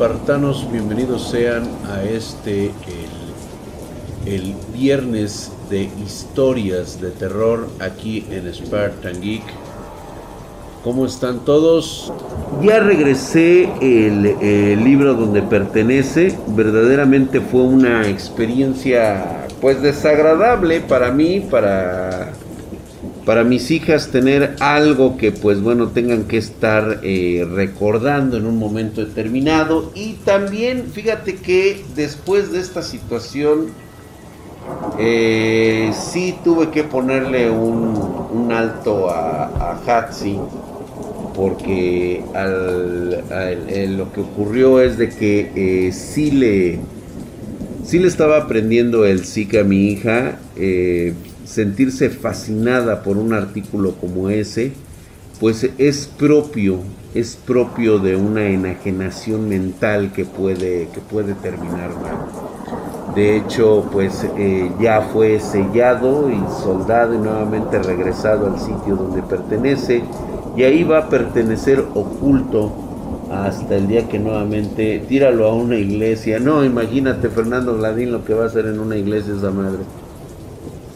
espartanos, bienvenidos sean a este, el, viernes de historias de terror aquí en Spartan Geek. ¿Cómo están todos? Ya regresé el, el, libro donde pertenece. Verdaderamente fue una experiencia pues desagradable para mí, para para mis hijas tener algo que pues bueno tengan que estar eh, recordando en un momento determinado. Y también fíjate que después de esta situación eh, sí tuve que ponerle un, alto a, Hatsi porque lo que ocurrió es de que eh, sí le sí le estaba aprendiendo el Zika a mi hija sentirse fascinada por un artículo como ese, pues es propio, es propio de una enajenación mental que puede, que puede terminar mal. De hecho, pues eh, ya fue sellado y soldado y nuevamente regresado al sitio donde pertenece y ahí va a pertenecer oculto hasta el día que nuevamente tíralo a una iglesia. No, imagínate Fernando Gladín lo que va a hacer en una iglesia esa madre.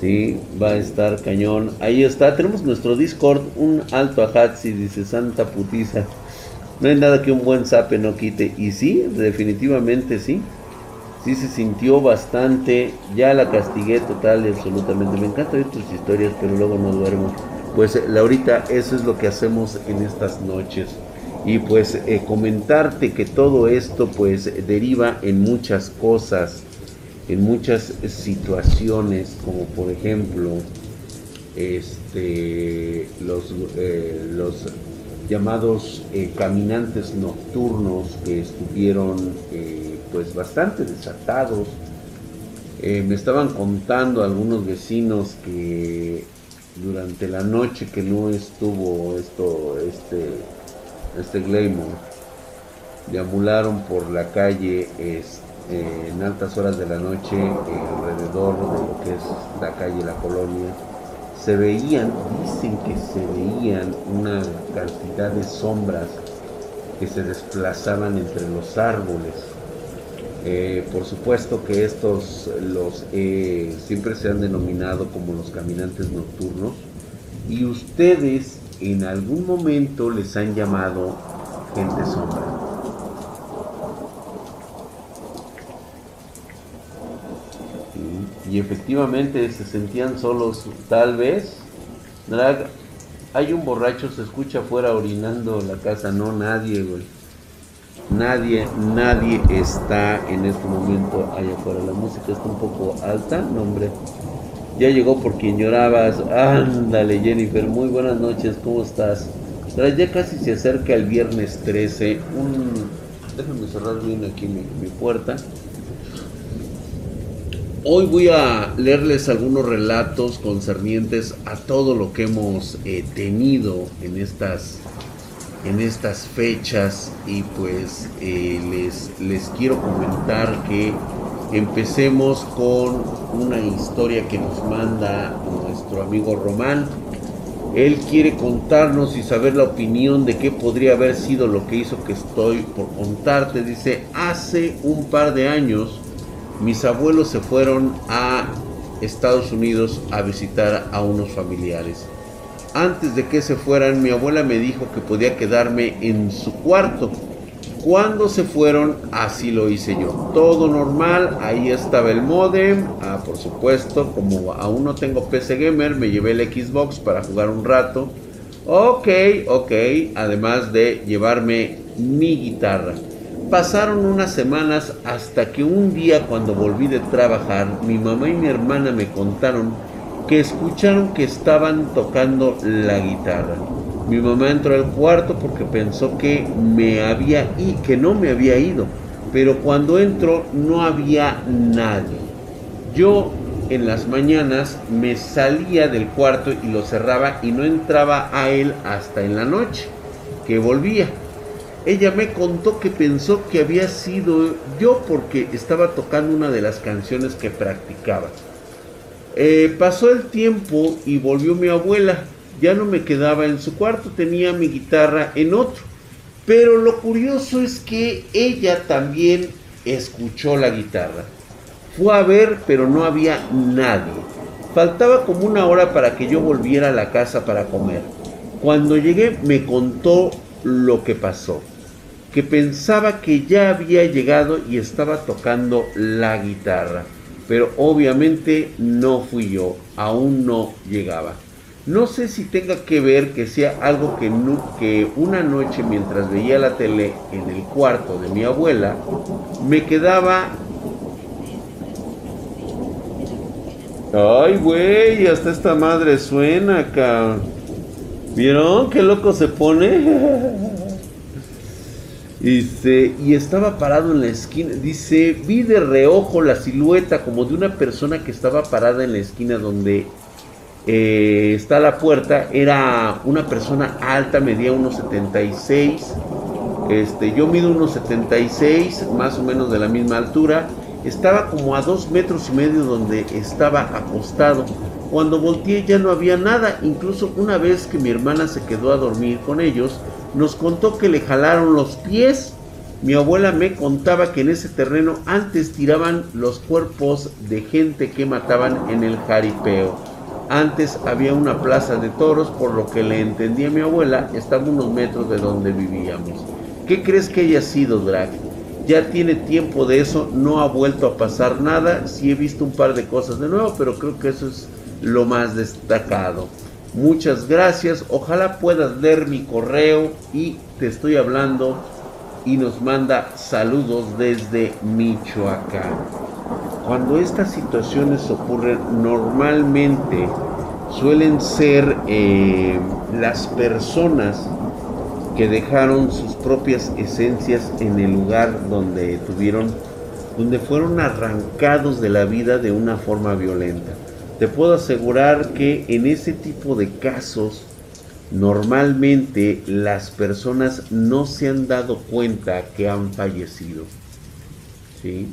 Sí, va a estar cañón. Ahí está, tenemos nuestro Discord, un alto a Hatsi, dice Santa putiza. No hay nada que un buen sape no quite. Y sí, definitivamente sí. Sí se sintió bastante. Ya la castigué total y absolutamente. Me encanta oír tus historias, pero luego no duermo. Pues eh, Laurita, eso es lo que hacemos en estas noches. Y pues eh, comentarte que todo esto pues deriva en muchas cosas en muchas situaciones, como por ejemplo este, los, eh, los llamados eh, caminantes nocturnos que estuvieron eh, pues bastante desatados. me estaban contando algunos vecinos que durante la noche que no estuvo esto, este, este Glamour, deambularon por la calle este, eh, en altas horas de la noche alrededor de lo que es la calle La Colonia, se veían, dicen que se veían una cantidad de sombras que se desplazaban entre los árboles. Eh, por supuesto que estos los eh, siempre se han denominado como los caminantes nocturnos y ustedes en algún momento les han llamado gente sombra. Y efectivamente se sentían solos, tal vez. Drag, hay un borracho, se escucha afuera orinando la casa, no nadie, güey. Nadie, nadie está en este momento allá afuera. La música está un poco alta, no hombre. Ya llegó por quien llorabas. Ándale, Jennifer, muy buenas noches, ¿cómo estás? Ya casi se acerca el viernes 13. Un... Déjame cerrar bien aquí mi puerta. Hoy voy a leerles algunos relatos concernientes a todo lo que hemos eh, tenido en estas, en estas fechas y pues eh, les, les quiero comentar que empecemos con una historia que nos manda nuestro amigo Román. Él quiere contarnos y saber la opinión de qué podría haber sido lo que hizo que estoy por contarte. Dice, hace un par de años mis abuelos se fueron a Estados Unidos a visitar a unos familiares. Antes de que se fueran, mi abuela me dijo que podía quedarme en su cuarto. Cuando se fueron, así lo hice yo. Todo normal, ahí estaba el modem. Ah, por supuesto, como aún no tengo PC Gamer, me llevé el Xbox para jugar un rato. Ok, ok, además de llevarme mi guitarra. Pasaron unas semanas hasta que un día cuando volví de trabajar, mi mamá y mi hermana me contaron que escucharon que estaban tocando la guitarra. Mi mamá entró al cuarto porque pensó que me había y que no me había ido, pero cuando entró no había nadie. Yo en las mañanas me salía del cuarto y lo cerraba y no entraba a él hasta en la noche, que volvía. Ella me contó que pensó que había sido yo porque estaba tocando una de las canciones que practicaba. Eh, pasó el tiempo y volvió mi abuela. Ya no me quedaba en su cuarto, tenía mi guitarra en otro. Pero lo curioso es que ella también escuchó la guitarra. Fue a ver, pero no había nadie. Faltaba como una hora para que yo volviera a la casa para comer. Cuando llegué me contó lo que pasó, que pensaba que ya había llegado y estaba tocando la guitarra, pero obviamente no fui yo, aún no llegaba. No sé si tenga que ver que sea algo que, que una noche mientras veía la tele en el cuarto de mi abuela, me quedaba... Ay, güey, hasta esta madre suena acá. ¿Vieron qué loco se pone? Dice, y estaba parado en la esquina. Dice, vi de reojo la silueta como de una persona que estaba parada en la esquina donde eh, está la puerta, era una persona alta, medía unos 76, este, yo mido unos 76, más o menos de la misma altura, estaba como a dos metros y medio donde estaba acostado. Cuando volteé ya no había nada, incluso una vez que mi hermana se quedó a dormir con ellos, nos contó que le jalaron los pies. Mi abuela me contaba que en ese terreno antes tiraban los cuerpos de gente que mataban en el jaripeo. Antes había una plaza de toros, por lo que le entendí a mi abuela, estaba unos metros de donde vivíamos. ¿Qué crees que haya sido, Drag? Ya tiene tiempo de eso, no ha vuelto a pasar nada. Sí he visto un par de cosas de nuevo, pero creo que eso es lo más destacado. Muchas gracias, ojalá puedas leer mi correo y te estoy hablando y nos manda saludos desde Michoacán. Cuando estas situaciones ocurren normalmente suelen ser eh, las personas que dejaron sus propias esencias en el lugar donde tuvieron, donde fueron arrancados de la vida de una forma violenta. Te puedo asegurar que en ese tipo de casos normalmente las personas no se han dado cuenta que han fallecido. ¿Sí?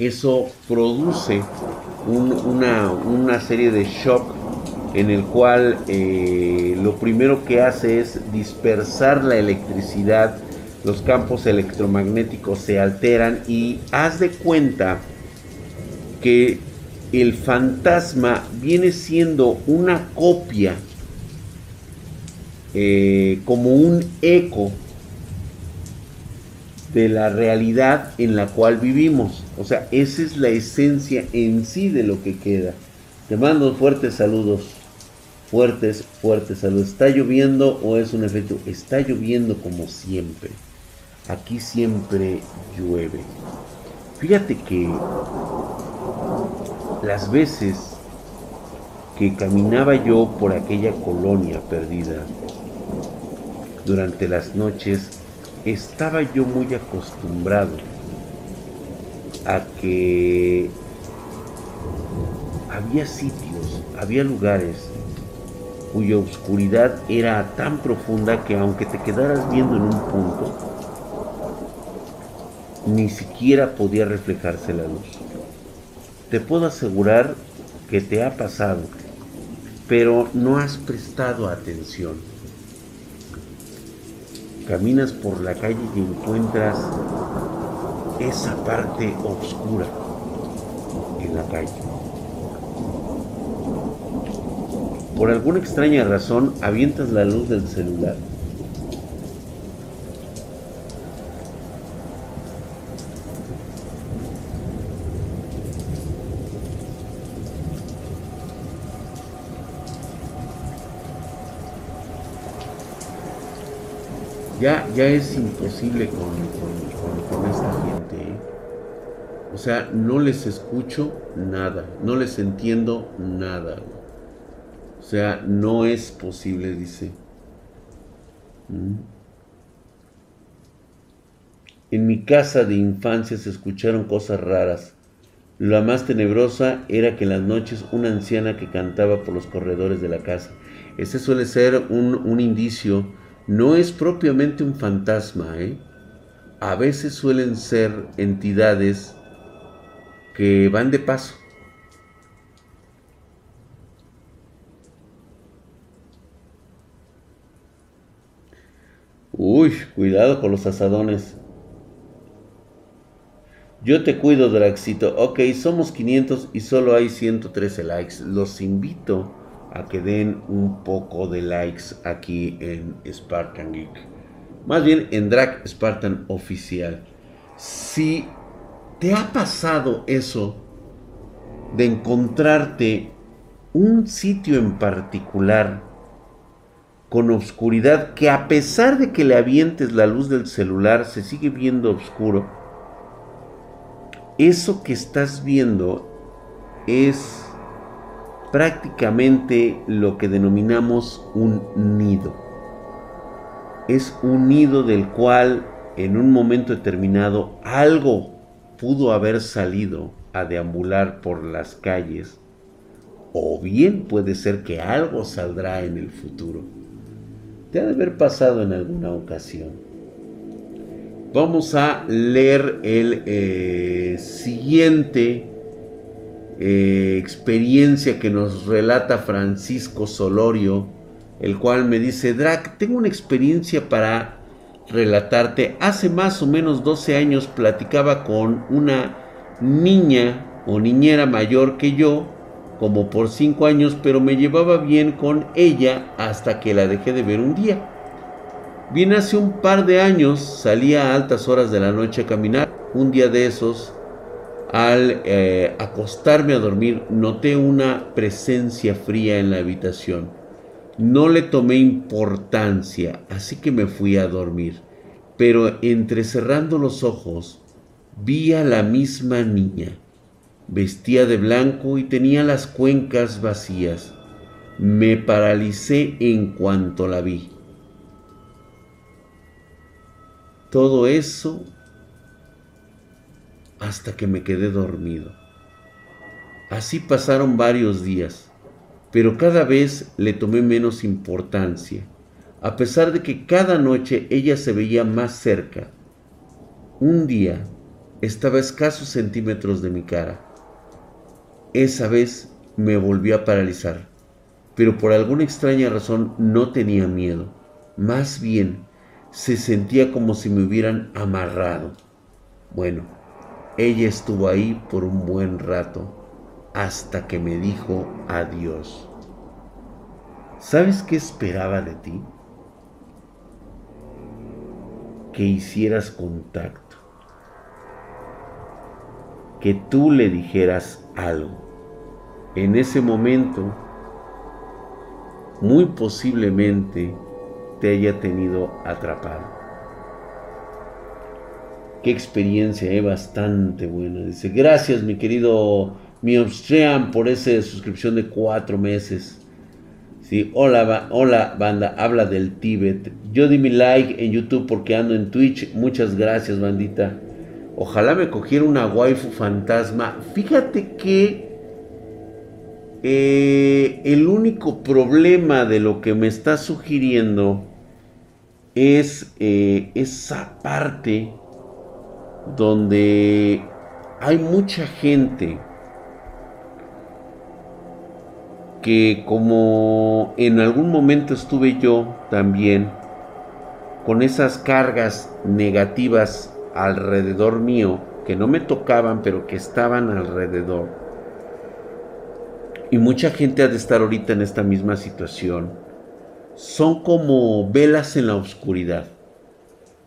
eso produce una, serie de shock en el cual eh, lo primero que hace es dispersar la electricidad, los campos electromagnéticos se alteran y haz de cuenta que el fantasma viene siendo una copia, eh, como un eco de la realidad en la cual vivimos. O sea, esa es la esencia en sí de lo que queda. Te mando fuertes saludos. Fuertes, fuertes saludos. ¿Está lloviendo o es un efecto? Está lloviendo como siempre. Aquí siempre llueve. Fíjate que las veces que caminaba yo por aquella colonia perdida durante las noches estaba yo muy acostumbrado a que había sitios, había lugares cuya oscuridad era tan profunda que aunque te quedaras viendo en un punto, ni siquiera podía reflejarse la luz. Te puedo asegurar que te ha pasado, pero no has prestado atención caminas por la calle y encuentras esa parte oscura en la calle. Por alguna extraña razón avientas la luz del celular ya, ya es imposible con, esta gente. ¿eh? O sea, no les escucho nada, no les entiendo nada. O sea, no es posible, dice. ¿Mm? En mi casa de infancia se escucharon cosas raras. La más tenebrosa era que en las noches una anciana que cantaba por los corredores de la casa. Ese suele ser un, un indicio no es propiamente un fantasma, ¿eh? A veces suelen ser entidades que van de paso. Uy, cuidado con los asadones. Yo te cuido, Draxito. Ok, somos 500 y solo hay 113 likes. Los invito a que den un poco de likes aquí en Spartan Geek. Más bien en Drag Spartan Oficial. Si te ha pasado eso de encontrarte un sitio en particular con oscuridad que a pesar de que le avientes la luz del celular se sigue viendo oscuro eso que estás viendo es prácticamente lo que denominamos un nido. Es un nido del cual en un momento determinado algo pudo haber salido a deambular por las calles o bien puede ser que algo saldrá en el futuro. Te ha de haber pasado en alguna ocasión. Vamos a leer el eh, siguiente eh, experiencia que nos relata Francisco Solorio, el cual me dice, Drac, tengo una experiencia para relatarte. Hace más o menos 12 años platicaba con una niña o niñera mayor que yo, como por 5 años, pero me llevaba bien con ella hasta que la dejé de ver un día. Bien hace un par de años salía a altas horas de la noche a caminar. Un día de esos, al eh, acostarme a dormir, noté una presencia fría en la habitación. No le tomé importancia, así que me fui a dormir. Pero entrecerrando los ojos, vi a la misma niña. Vestía de blanco y tenía las cuencas vacías. Me paralicé en cuanto la vi. Todo eso hasta que me quedé dormido. Así pasaron varios días, pero cada vez le tomé menos importancia, a pesar de que cada noche ella se veía más cerca. Un día estaba a escasos centímetros de mi cara. Esa vez me volví a paralizar, pero por alguna extraña razón no tenía miedo. Más bien, se sentía como si me hubieran amarrado. Bueno, ella estuvo ahí por un buen rato hasta que me dijo adiós. ¿Sabes qué esperaba de ti? Que hicieras contacto. Que tú le dijeras algo. En ese momento, muy posiblemente, te haya tenido atrapado. Qué experiencia, ¿eh? bastante buena. Dice, gracias mi querido Miobstream por esa suscripción de cuatro meses. Sí, hola, hola banda, habla del Tíbet. Yo di mi like en YouTube porque ando en Twitch. Muchas gracias, bandita. Ojalá me cogiera una waifu fantasma. Fíjate que eh, el único problema de lo que me está sugiriendo es eh, esa parte donde hay mucha gente que como en algún momento estuve yo también con esas cargas negativas alrededor mío que no me tocaban pero que estaban alrededor y mucha gente ha de estar ahorita en esta misma situación son como velas en la oscuridad.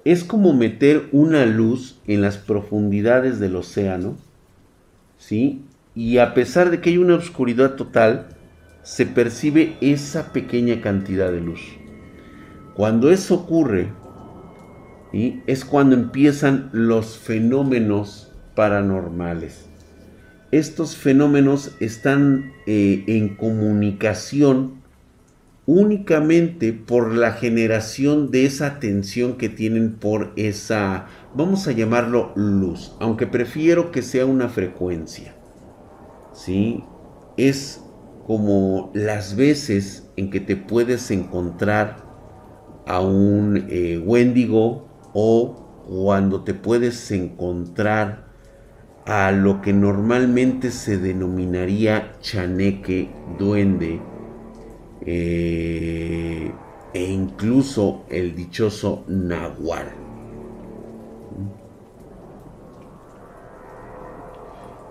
Es como meter una luz en las profundidades del océano, ¿sí? Y a pesar de que hay una oscuridad total, se percibe esa pequeña cantidad de luz. Cuando eso ocurre, es cuando empiezan los fenómenos paranormales. Estos fenómenos están eh, en comunicación únicamente por la generación de esa atención que tienen por esa, vamos a llamarlo luz, aunque prefiero que sea una frecuencia. ¿Sí? Es como las veces en que te puedes encontrar a un eh, Wendigo o cuando te puedes encontrar a lo que normalmente se denominaría chaneque, duende, eh, e incluso el dichoso nahual.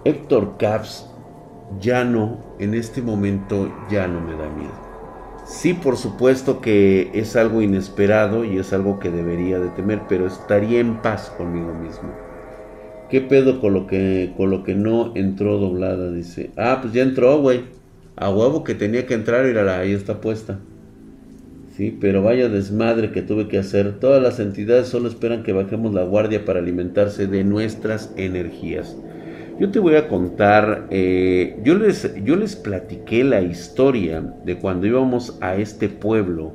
Héctor Caps ya no, en este momento ya no me da miedo. Sí, por supuesto que es algo inesperado y es algo que debería de temer, pero estaría en paz conmigo mismo. ¿Qué pedo con lo que, con lo que no entró doblada? Dice. Ah, pues ya entró, güey. A huevo que tenía que entrar, y ahí está puesta. Sí, pero vaya desmadre que tuve que hacer. Todas las entidades solo esperan que bajemos la guardia para alimentarse de nuestras energías. Yo te voy a contar, eh, yo, les, yo les platiqué la historia de cuando íbamos a este pueblo,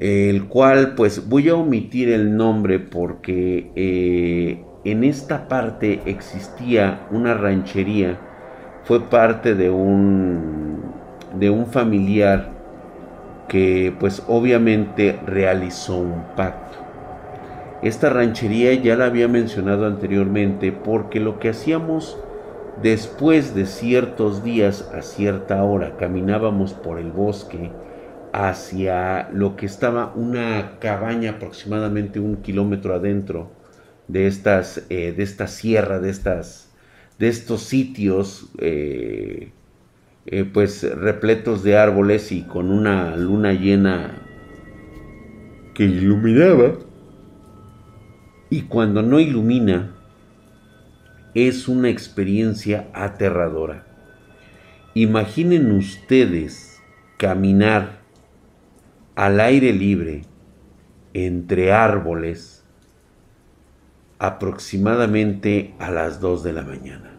el cual pues voy a omitir el nombre porque eh, en esta parte existía una ranchería, fue parte de un, de un familiar que pues obviamente realizó un pacto. Esta ranchería ya la había mencionado anteriormente porque lo que hacíamos después de ciertos días a cierta hora, caminábamos por el bosque hacia lo que estaba una cabaña aproximadamente un kilómetro adentro de estas eh, de esta sierra de estas de estos sitios eh, eh, pues repletos de árboles y con una luna llena que iluminaba. Y cuando no ilumina, es una experiencia aterradora. Imaginen ustedes caminar al aire libre entre árboles aproximadamente a las 2 de la mañana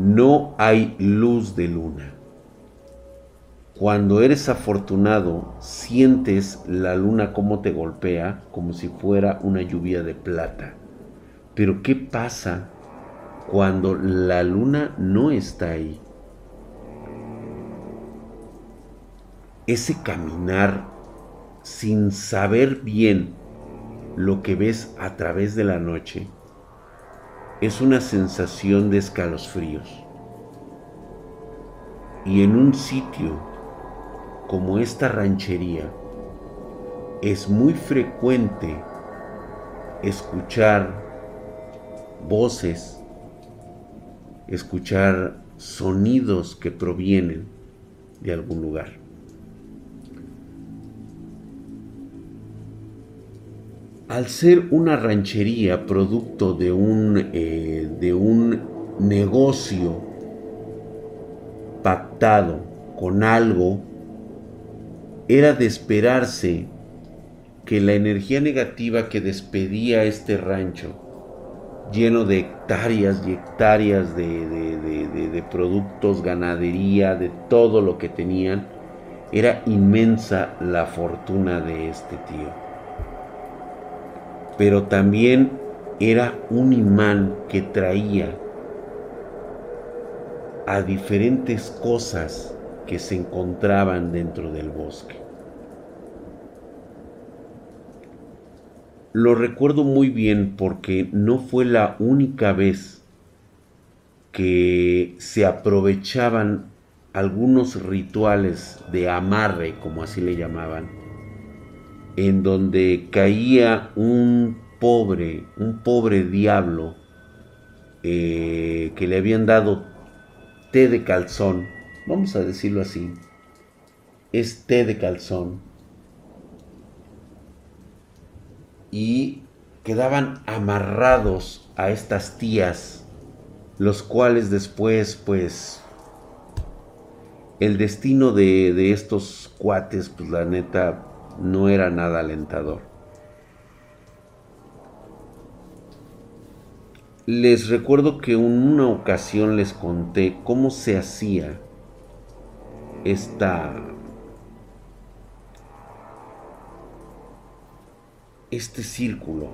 no hay luz de luna. Cuando eres afortunado, sientes la luna como te golpea, como si fuera una lluvia de plata. Pero ¿qué pasa cuando la luna no está ahí? Ese caminar sin saber bien lo que ves a través de la noche es una sensación de escalofríos. Y en un sitio como esta ranchería es muy frecuente escuchar voces, escuchar sonidos que provienen de algún lugar. Al ser una ranchería producto de un, eh, de un negocio pactado con algo, era de esperarse que la energía negativa que despedía este rancho, lleno de hectáreas y hectáreas de, de productos, ganadería, de todo lo que tenían, era inmensa la fortuna de este tío pero también era un imán que traía a diferentes cosas que se encontraban dentro del bosque. Lo recuerdo muy bien porque no fue la única vez que se aprovechaban algunos rituales de amarre, como así le llamaban, en donde caía un pobre, un pobre diablo eh, que le habían dado té de calzón, vamos a decirlo así, es té de calzón, y quedaban amarrados a estas tías, los cuales después, pues, el destino de, de estos cuates, pues la neta, no era nada alentador. Les recuerdo que en una ocasión les conté cómo se hacía esta este círculo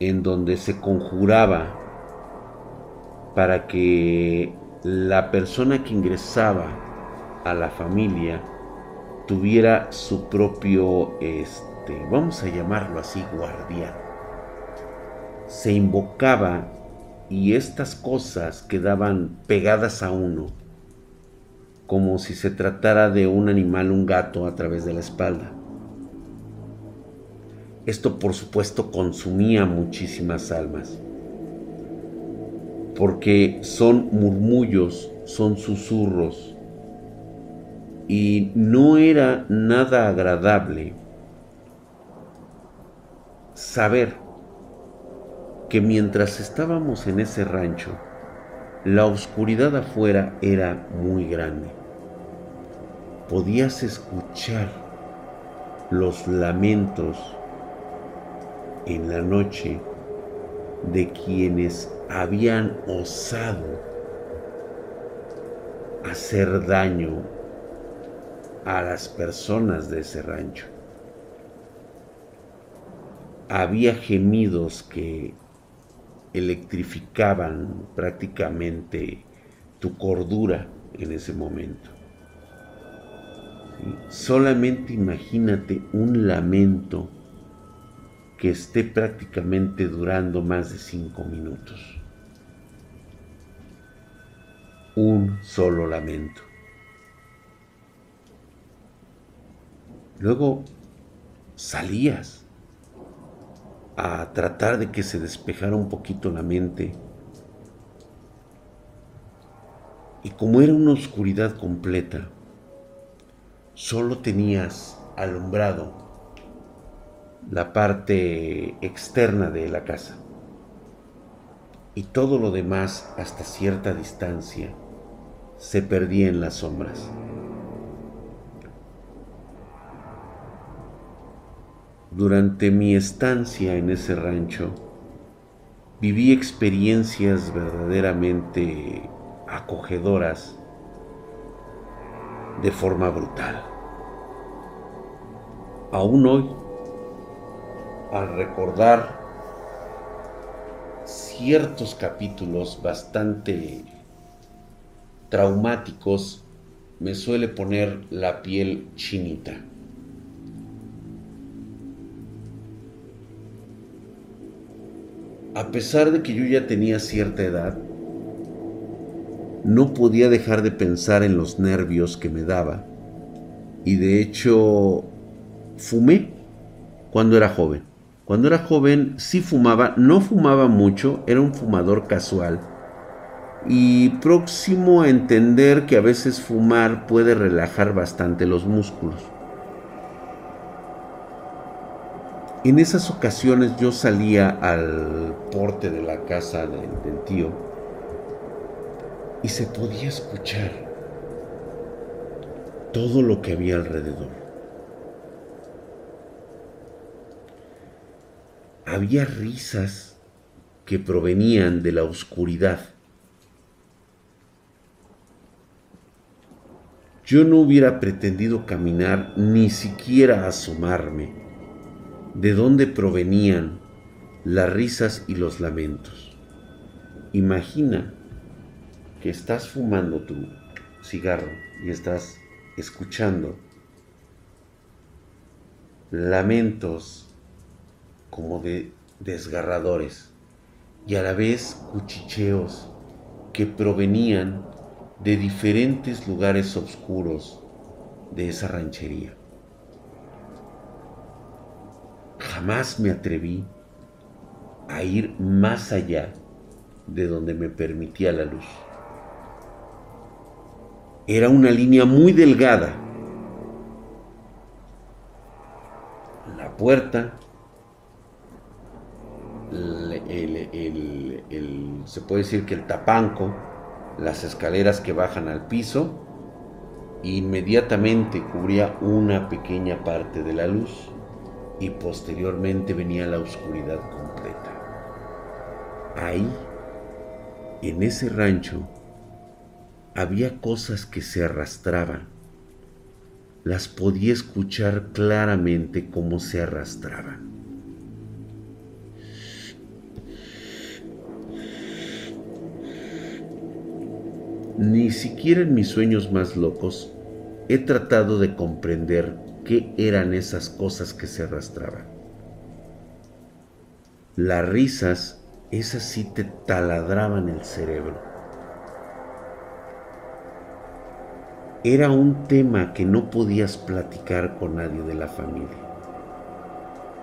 en donde se conjuraba para que la persona que ingresaba a la familia tuviera su propio, este, vamos a llamarlo así, guardián. Se invocaba y estas cosas quedaban pegadas a uno como si se tratara de un animal, un gato, a través de la espalda. Esto por supuesto consumía muchísimas almas, porque son murmullos, son susurros, y no era nada agradable saber que mientras estábamos en ese rancho, la oscuridad afuera era muy grande. Podías escuchar los lamentos en la noche de quienes habían osado hacer daño a las personas de ese rancho. Había gemidos que electrificaban prácticamente tu cordura en ese momento. Solamente imagínate un lamento que esté prácticamente durando más de cinco minutos. Un solo lamento. Luego salías a tratar de que se despejara un poquito la mente. Y como era una oscuridad completa, solo tenías alumbrado la parte externa de la casa. Y todo lo demás, hasta cierta distancia, se perdía en las sombras. Durante mi estancia en ese rancho, viví experiencias verdaderamente acogedoras de forma brutal. Aún hoy, al recordar ciertos capítulos bastante traumáticos, me suele poner la piel chinita. A pesar de que yo ya tenía cierta edad, no podía dejar de pensar en los nervios que me daba. Y de hecho, fumé cuando era joven. Cuando era joven sí fumaba, no fumaba mucho, era un fumador casual. Y próximo a entender que a veces fumar puede relajar bastante los músculos. En esas ocasiones yo salía al porte de la casa del, tío y se podía escuchar todo lo que había alrededor. Había risas que provenían de la oscuridad. Yo no hubiera pretendido caminar ni siquiera asomarme de dónde provenían las risas y los lamentos. Imagina que estás fumando tu cigarro y estás escuchando lamentos como de desgarradores y a la vez cuchicheos que provenían de diferentes lugares oscuros de esa ranchería. Jamás me atreví a ir más allá de donde me permitía la luz. Era una línea muy delgada. La puerta, se puede decir que el tapanco, las escaleras que bajan al piso, inmediatamente cubría una pequeña parte de la luz y posteriormente venía la oscuridad completa. Ahí, en ese rancho, había cosas que se arrastraban. Las podía escuchar claramente como se arrastraban. Ni siquiera en mis sueños más locos he tratado de comprender qué eran esas cosas que se arrastraban. Las risas, esas sí te taladraban el cerebro. era un tema que no podías platicar con nadie de la familia.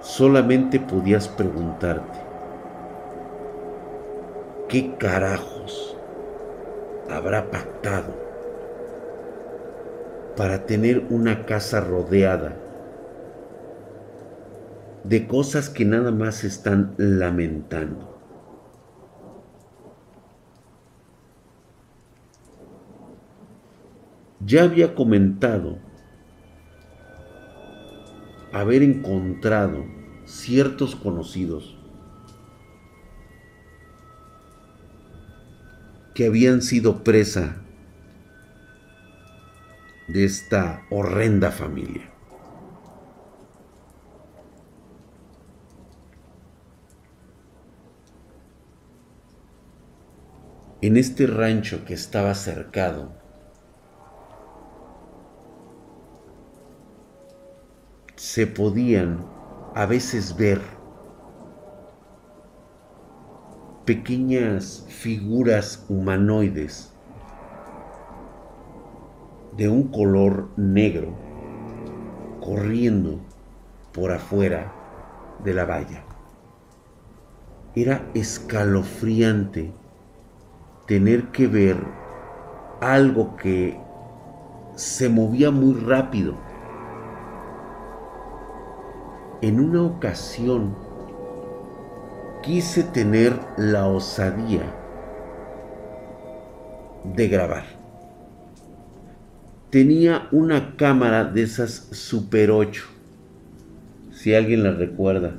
Solamente podías preguntarte, ¿qué carajos habrá pactado para tener una casa rodeada de cosas que nada más están lamentando? Ya había comentado haber encontrado ciertos conocidos que habían sido presa de esta horrenda familia. En este rancho que estaba cercado se podían a veces ver pequeñas figuras humanoides de un color negro corriendo por afuera de la valla. Era escalofriante tener que ver algo que se movía muy rápido en una ocasión quise tener la osadía de grabar. Tenía una cámara de esas Super 8, si alguien la recuerda.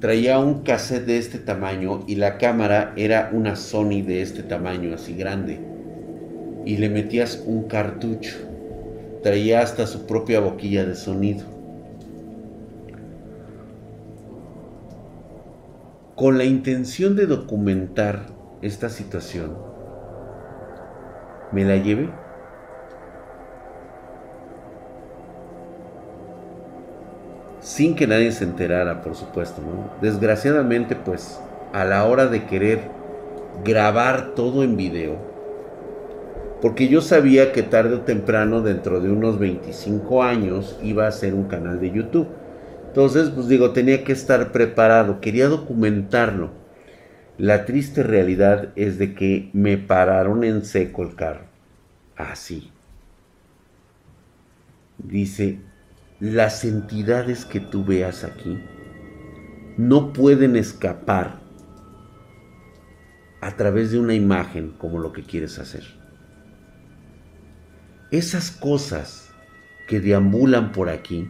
Traía un cassette de este tamaño y la cámara era una Sony de este tamaño, así grande. Y le metías un cartucho. Traía hasta su propia boquilla de sonido. con la intención de documentar esta situación, me la llevé. Sin que nadie se enterara, por supuesto, Desgraciadamente, pues, a la hora de querer grabar todo en video, porque yo sabía que tarde o temprano, dentro de unos 25 años, iba a ser un canal de YouTube. Entonces, pues digo, tenía que estar preparado, quería documentarlo. La triste realidad es de que me pararon en seco el carro. Así. Dice, las entidades que tú veas aquí no pueden escapar a través de una imagen como lo que quieres hacer. Esas cosas que deambulan por aquí,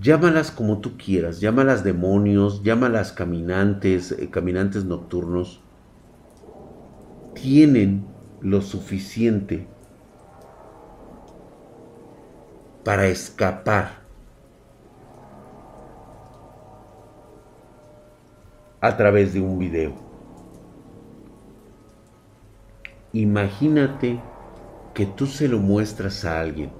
llámalas como tú quieras, llámalas demonios, llámalas caminantes, eh, caminantes nocturnos, tienen lo suficiente para escapar a través de un video. Imagínate que tú se lo muestras a alguien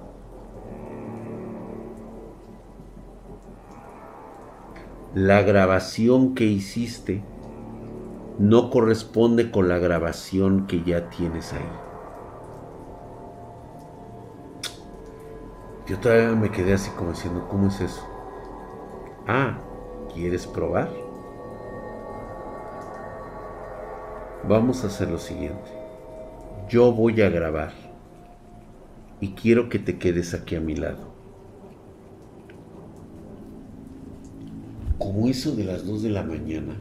la grabación que hiciste no corresponde con la grabación que ya tienes ahí. Yo todavía me quedé así como diciendo, ¿cómo es eso? Ah, ¿quieres probar? Vamos a hacer lo siguiente. Yo voy a grabar y quiero que te quedes aquí a mi lado. como eso de las 2 de la mañana,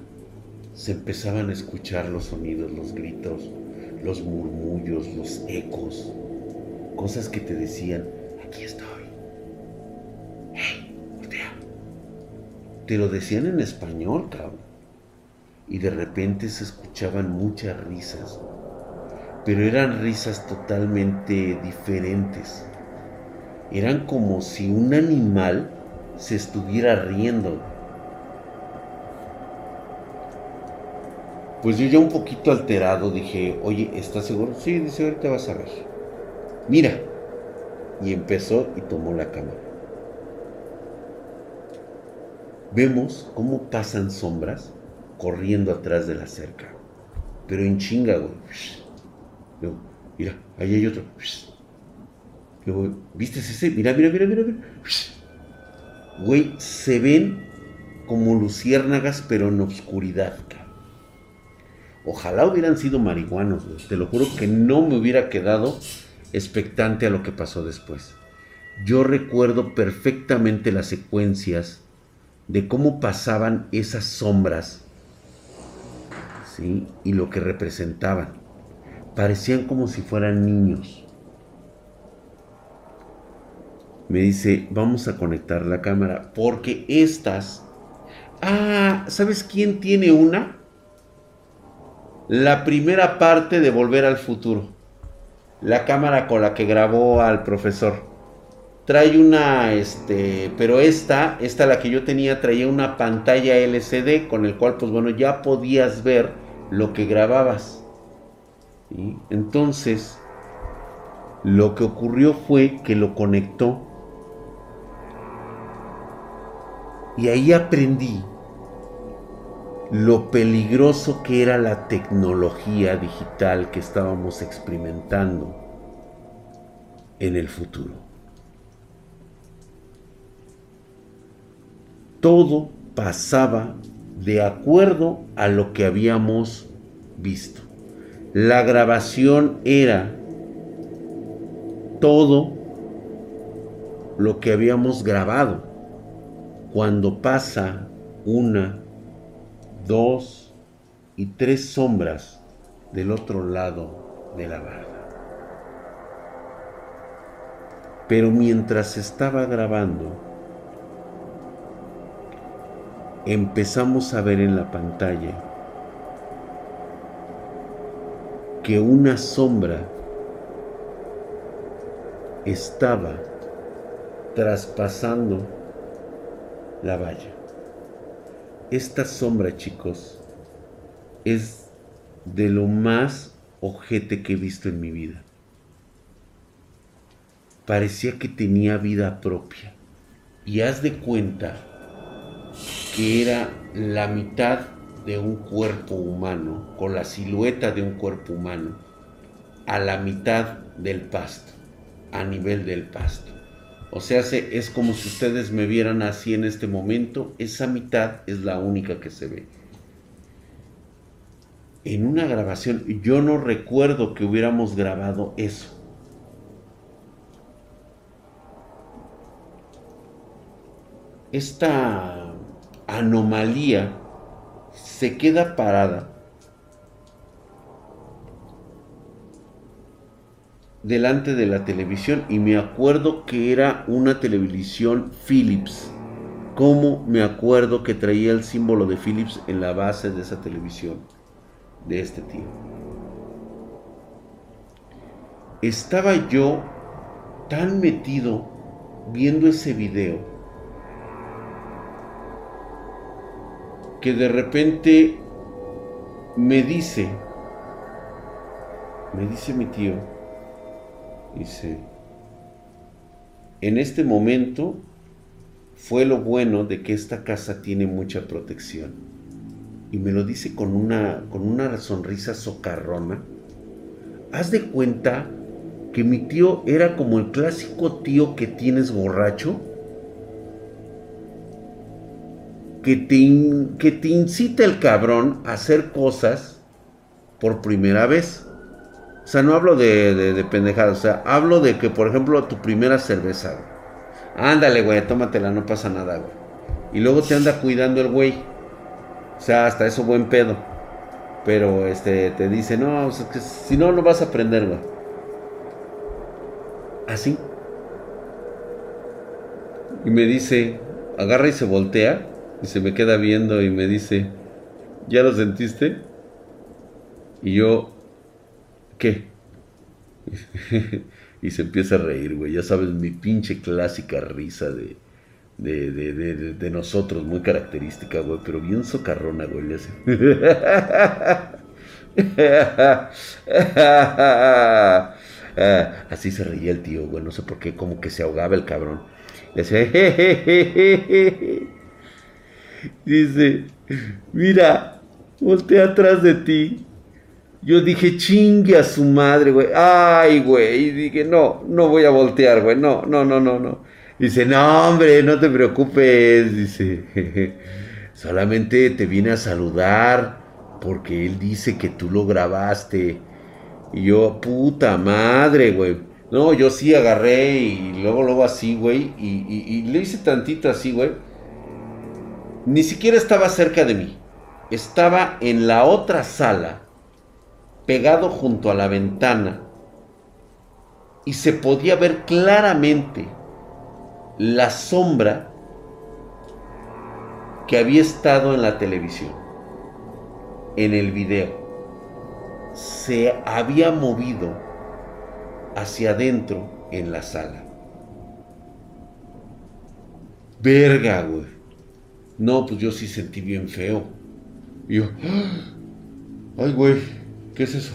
se empezaban a escuchar los sonidos, los gritos, los murmullos, los ecos, cosas que te decían, aquí estoy. Te lo decían en español, cabrón. Y de repente se escuchaban muchas risas, pero eran risas totalmente diferentes. Eran como si un animal se estuviera riendo Pues yo ya un poquito alterado dije, oye, ¿estás seguro? Sí, dice, ahorita vas a ver. Mira. Y empezó y tomó la cámara. Vemos cómo pasan sombras corriendo atrás de la cerca. Pero en chinga, güey. Mira, ahí hay otro. ¿Viste ese? Mira, mira, mira, mira. mira. Güey, se ven como luciérnagas, pero en oscuridad. Ojalá hubieran sido marihuanos, Te lo juro que no me hubiera quedado expectante a lo que pasó después. Yo recuerdo perfectamente las secuencias de cómo pasaban esas sombras, ¿sí? Y lo que representaban. Parecían como si fueran niños. Me dice, vamos a conectar la cámara, porque estas... Ah, ¿sabes quién tiene una? La primera parte de Volver al Futuro. La cámara con la que grabó al profesor trae una, este, pero esta, esta la que yo tenía, traía una pantalla LCD con el cual, pues bueno, ya podías ver lo que grababas. Entonces, lo que ocurrió fue que lo conectó. Y ahí aprendí lo peligroso que era la tecnología digital que estábamos experimentando en el futuro. Todo pasaba de acuerdo a lo que habíamos visto. La grabación era todo lo que habíamos grabado. Cuando pasa una, dos y tres sombras del otro lado de la barra. Pero mientras estaba grabando, empezamos a ver en la pantalla que una sombra estaba traspasando la valla. Esta sombra, chicos, es de lo más ojete que he visto en mi vida. Parecía que tenía vida propia. Y haz de cuenta que era la mitad de un cuerpo humano, con la silueta de un cuerpo humano, a la mitad del pasto, a nivel del pasto. O sea, es como si ustedes me vieran así en este momento, esa mitad es la única que se ve. En una grabación, yo no recuerdo que hubiéramos grabado eso. Esta anomalía se queda parada delante de la televisión y me acuerdo que era una televisión Philips. Como me acuerdo que traía el símbolo de Philips en la base de esa televisión de este tío. Estaba yo tan metido viendo ese video que de repente me dice, me dice mi tío, dice, en este momento fue lo bueno de que esta casa tiene mucha protección. Y me lo dice con una, con una sonrisa socarrona. Haz de cuenta que mi tío era como el clásico tío que tienes borracho que te, que te incita el cabrón a hacer cosas por primera vez. O sea, no hablo de, de, pendejadas, o sea, hablo de que, por ejemplo, tu primera cerveza. Ándale, güey, tómatela, no pasa nada, güey. Y luego te anda cuidando el güey. O sea, hasta eso buen pedo. Pero este te dice, no, si no, no vas a aprender, güey. Así. Y me dice, agarra y se voltea y se me queda viendo y me dice, ¿ya lo sentiste? Y yo, ¿qué? y se empieza a reír, güey. Ya sabes, mi pinche clásica risa de, de, de, de, nosotros, muy característica, güey, pero bien socarrona, güey. Le hace. Así se reía el tío, güey. No sé por qué, como que se ahogaba el cabrón. Le decía, Dice, mira, voltea atrás de ti Yo dije, chingue a su madre, güey. Ay, güey. Y dije, no, no voy a voltear, güey. No, no, no, no, no. Dice, no, hombre, no te preocupes. Dice, solamente te viene a saludar porque él dice que tú lo grabaste. Y yo, puta madre, güey. No, yo sí agarré y luego, luego así, güey. Y, y le hice tantito así, güey. Ni siquiera estaba cerca de mí. Estaba en la otra sala pegado junto a la ventana y se podía ver claramente la sombra que había estado en la televisión, en el video. Se había movido hacia adentro en la sala. Verga, güey. No, pues yo sí sentí bien feo. Y yo, ay, güey, ¿qué es eso?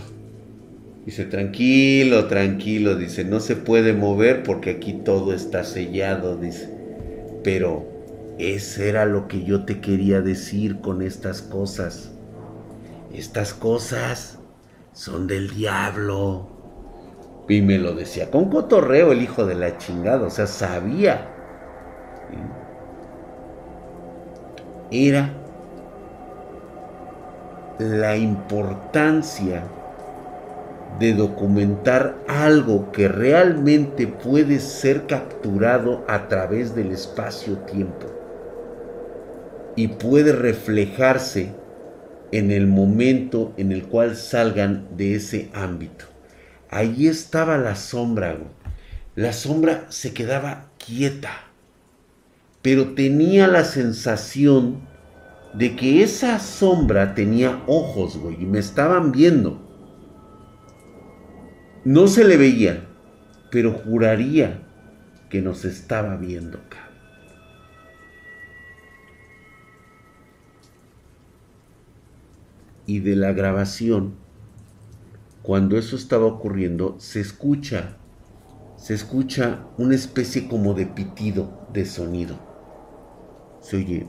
Dice, tranquilo, tranquilo, dice, no se puede mover porque aquí todo está sellado, dice. Pero ese era lo que yo te quería decir con estas cosas. Estas cosas son del diablo. Y me lo decía con cotorreo el hijo de la chingada, o sea, sabía. Era la importancia de documentar algo que realmente puede ser capturado a través del espacio-tiempo y puede reflejarse en el momento en el cual salgan de ese ámbito. Ahí estaba la sombra. La sombra se quedaba quieta, pero tenía la sensación de que esa sombra tenía ojos, güey, y me estaban viendo. No se le veía, pero juraría que nos estaba viendo, cabrón. Y de la grabación, cuando eso estaba ocurriendo, se escucha, se escucha una especie como de pitido de sonido. Se oye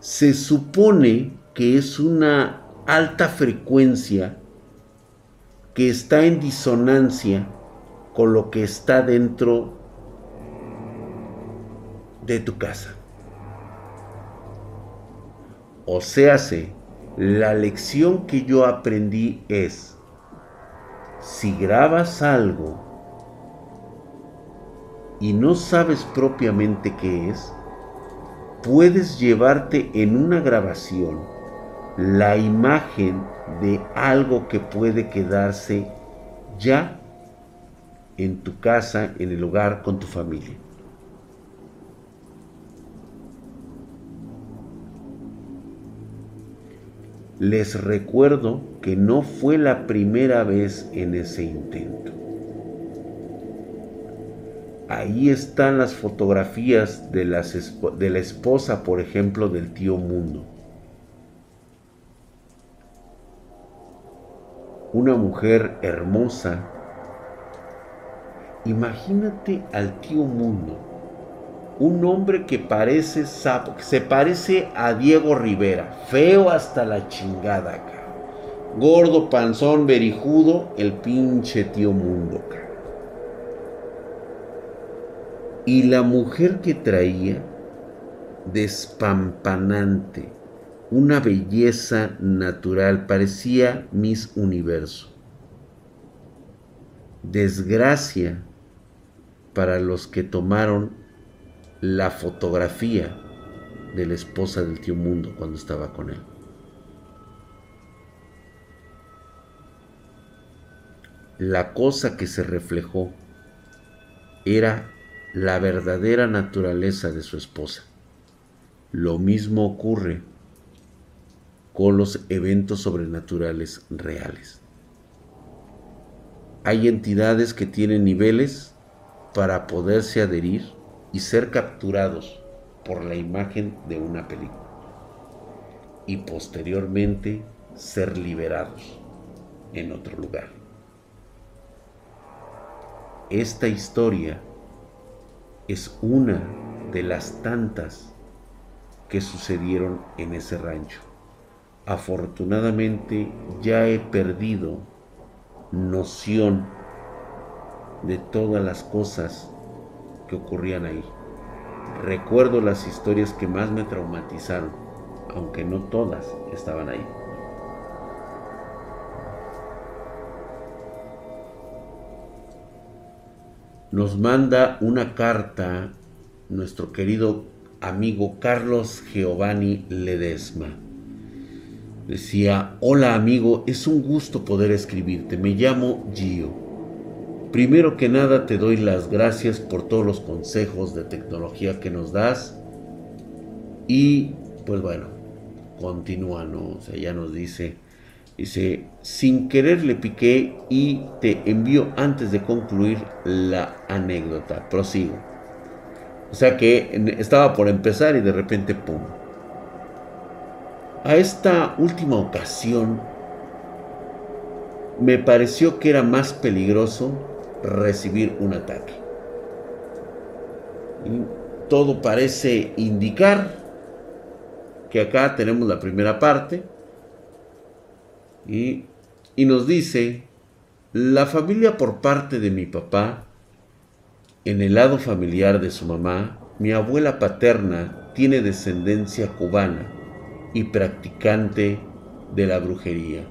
se supone que es una alta frecuencia que está en disonancia con lo que está dentro de tu casa. O sea, la lección que yo aprendí es, si grabas algo y no sabes propiamente qué es, puedes llevarte en una grabación la imagen de algo que puede quedarse ya en tu casa, en el hogar, con tu familia. Les recuerdo que no fue la primera vez en ese intento. Ahí están las fotografías de, la esposa, por ejemplo, del tío Mundo. Una mujer hermosa. Imagínate al tío Mundo. Un hombre que parece se parece a Diego Rivera, feo hasta la chingada, Gordo, panzón, berijudo, el pinche tío Mundo, Y la mujer que traía, despampanante, una belleza natural, parecía Miss Universo. Desgracia para los que tomaron la fotografía de la esposa del tío Mundo cuando estaba con él. La cosa que se reflejó era la verdadera naturaleza de su esposa. Lo mismo ocurre con los eventos sobrenaturales reales. Hay entidades que tienen niveles para poderse adherir y ser capturados por la imagen de una película y posteriormente ser liberados en otro lugar. Esta historia es una de las tantas que sucedieron en ese rancho. Afortunadamente ya he perdido noción de todas las cosas que ocurrían ahí. Recuerdo las historias que más me traumatizaron, aunque no todas estaban ahí. Nos manda una carta nuestro querido amigo Carlos Giovanni Ledesma. Decía, hola amigo, es un gusto poder escribirte. Me llamo Gio. Primero que nada te doy las gracias por todos los consejos de tecnología que nos das. Y pues bueno, continúa, ¿no? O sea, ya nos dice, dice, sin querer le piqué y te envío antes de concluir la anécdota. Prosigo. O sea que estaba por empezar y de repente, ¡pum! A esta última ocasión me pareció que era más peligroso recibir un ataque. Todo parece indicar que acá tenemos la primera parte y, nos dice, la familia por parte de mi papá en el lado familiar de su mamá, mi abuela paterna tiene descendencia cubana y practicante de la brujería.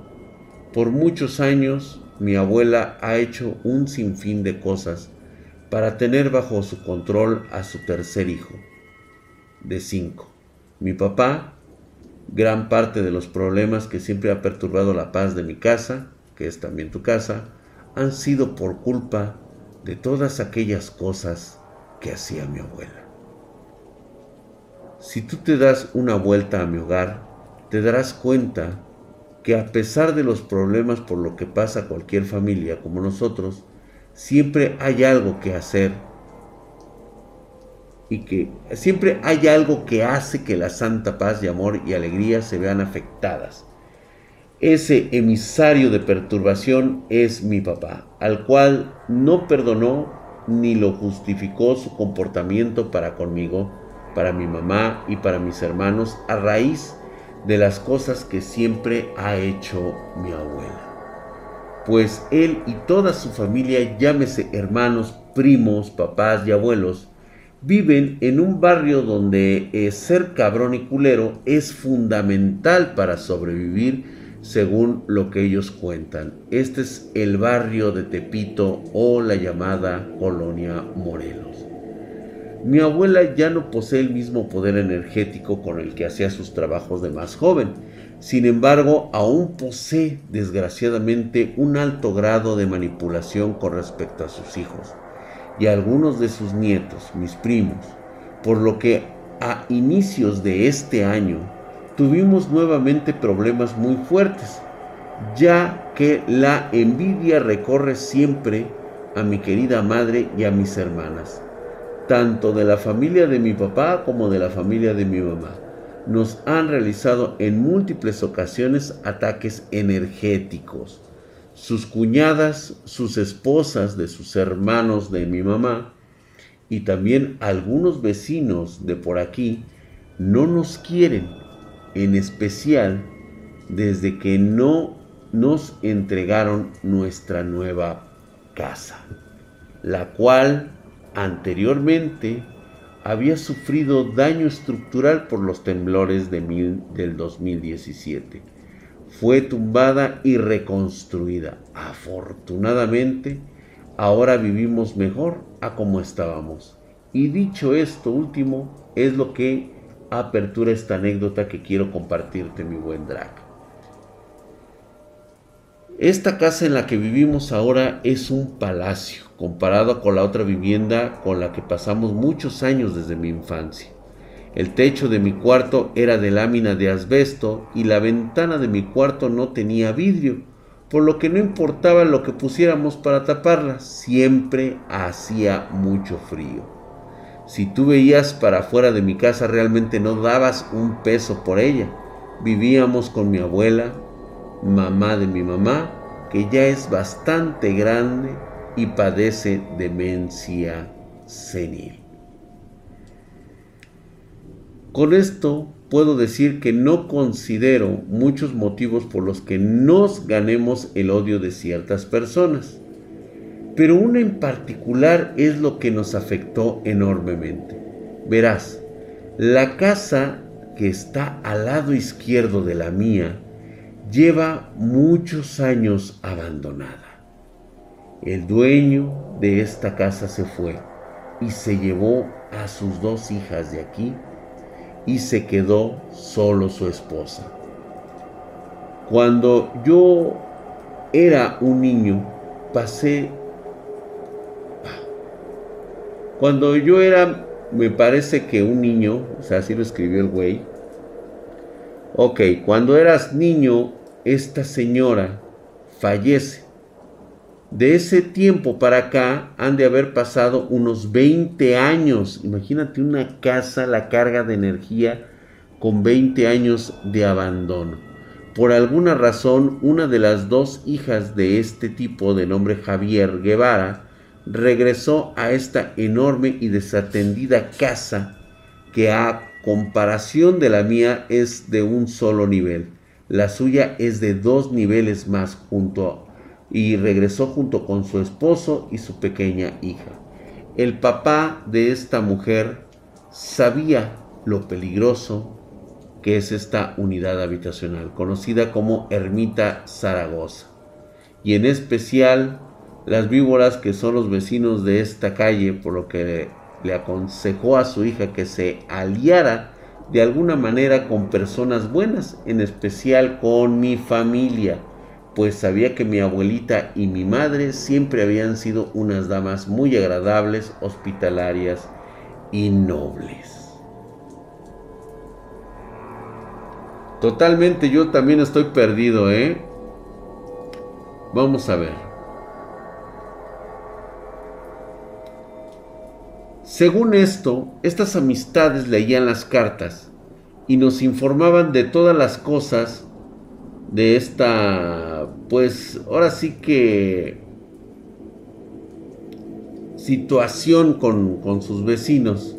Por muchos años mi abuela ha hecho un sinfín de cosas para tener bajo su control a su tercer hijo, de cinco. Mi papá, gran parte de los problemas que siempre ha perturbado la paz de mi casa, que es también tu casa, han sido por culpa de todas aquellas cosas que hacía mi abuela. Si tú te das una vuelta a mi hogar, te darás cuenta que a pesar de los problemas por lo que pasa cualquier familia como nosotros, siempre hay algo que hacer y que siempre hay algo que hace que la santa paz y amor y alegría se vean afectadas ese emisario de perturbación es mi papá, al cual no perdonó ni lo justificó su comportamiento para conmigo, para mi mamá y para mis hermanos a raíz de las cosas que siempre ha hecho mi abuela. Pues él y toda su familia, llámese hermanos, primos, papás y abuelos, viven en un barrio donde eh, ser cabrón y culero es fundamental para sobrevivir según lo que ellos cuentan. Este es el barrio de Tepito o la llamada colonia Morelos. Mi abuela ya no posee el mismo poder energético con el que hacía sus trabajos de más joven. Sin embargo, aún posee, desgraciadamente, un alto grado de manipulación con respecto a sus hijos y algunos de sus nietos, mis primos, por lo que a inicios de este año tuvimos nuevamente problemas muy fuertes, ya que la envidia recorre siempre a mi querida madre y a mis hermanas, tanto de la familia de mi papá como de la familia de mi mamá. Nos han realizado en múltiples ocasiones ataques energéticos. Sus cuñadas, sus esposas de sus hermanos de mi mamá y también algunos vecinos de por aquí no nos quieren en especial desde que no nos entregaron nuestra nueva casa, la cual anteriormente había sufrido daño estructural por los temblores de mil, del 2017. Fue tumbada y reconstruida. Afortunadamente, ahora vivimos mejor a como estábamos. Y dicho esto último, es lo que apertura esta anécdota que quiero compartirte, mi buen drag. Esta casa en la que vivimos ahora es un palacio, comparado con la otra vivienda con la que pasamos muchos años desde mi infancia. El techo de mi cuarto era de lámina de asbesto y la ventana de mi cuarto no tenía vidrio, por lo que no importaba lo que pusiéramos para taparla, siempre hacía mucho frío. Si tú veías para afuera de mi casa, realmente no dabas un peso por ella. Vivíamos con mi abuela, mamá de mi mamá, que ya es bastante grande y padece demencia senil. Con esto puedo decir que no considero muchos motivos por los que nos ganemos el odio de ciertas personas, pero una en particular es lo que nos afectó enormemente. Verás, la casa que está al lado izquierdo de la mía lleva muchos años abandonada. El dueño de esta casa se fue y se llevó a sus dos hijas de aquí y se quedó solo su esposa. Cuando yo era un niño, pasé... Cuando yo era, me parece que un niño, o sea, así lo escribió el güey. Ok, cuando eras niño, esta señora fallece. De ese tiempo para acá han de haber pasado unos 20 años. Imagínate una casa, la carga de energía con 20 años de abandono. Por alguna razón, una de las dos hijas de este tipo, de nombre Javier Guevara, regresó a esta enorme y desatendida casa que a comparación de la mía es de un solo nivel. La suya es de dos niveles más junto y regresó junto con su esposo y su pequeña hija. El papá de esta mujer sabía lo peligroso que es esta unidad habitacional, conocida como Ermita Zaragoza, y en especial las víboras que son los vecinos de esta calle, por lo que le aconsejó a su hija que se aliara de alguna manera con personas buenas, en especial con mi familia pues sabía que mi abuelita y mi madre siempre habían sido unas damas muy agradables, hospitalarias y nobles. Totalmente yo también estoy perdido, ¿eh? Vamos a ver. Según esto, estas amistades leían las cartas y nos informaban de todas las cosas de esta, pues ahora sí que situación con, con sus vecinos.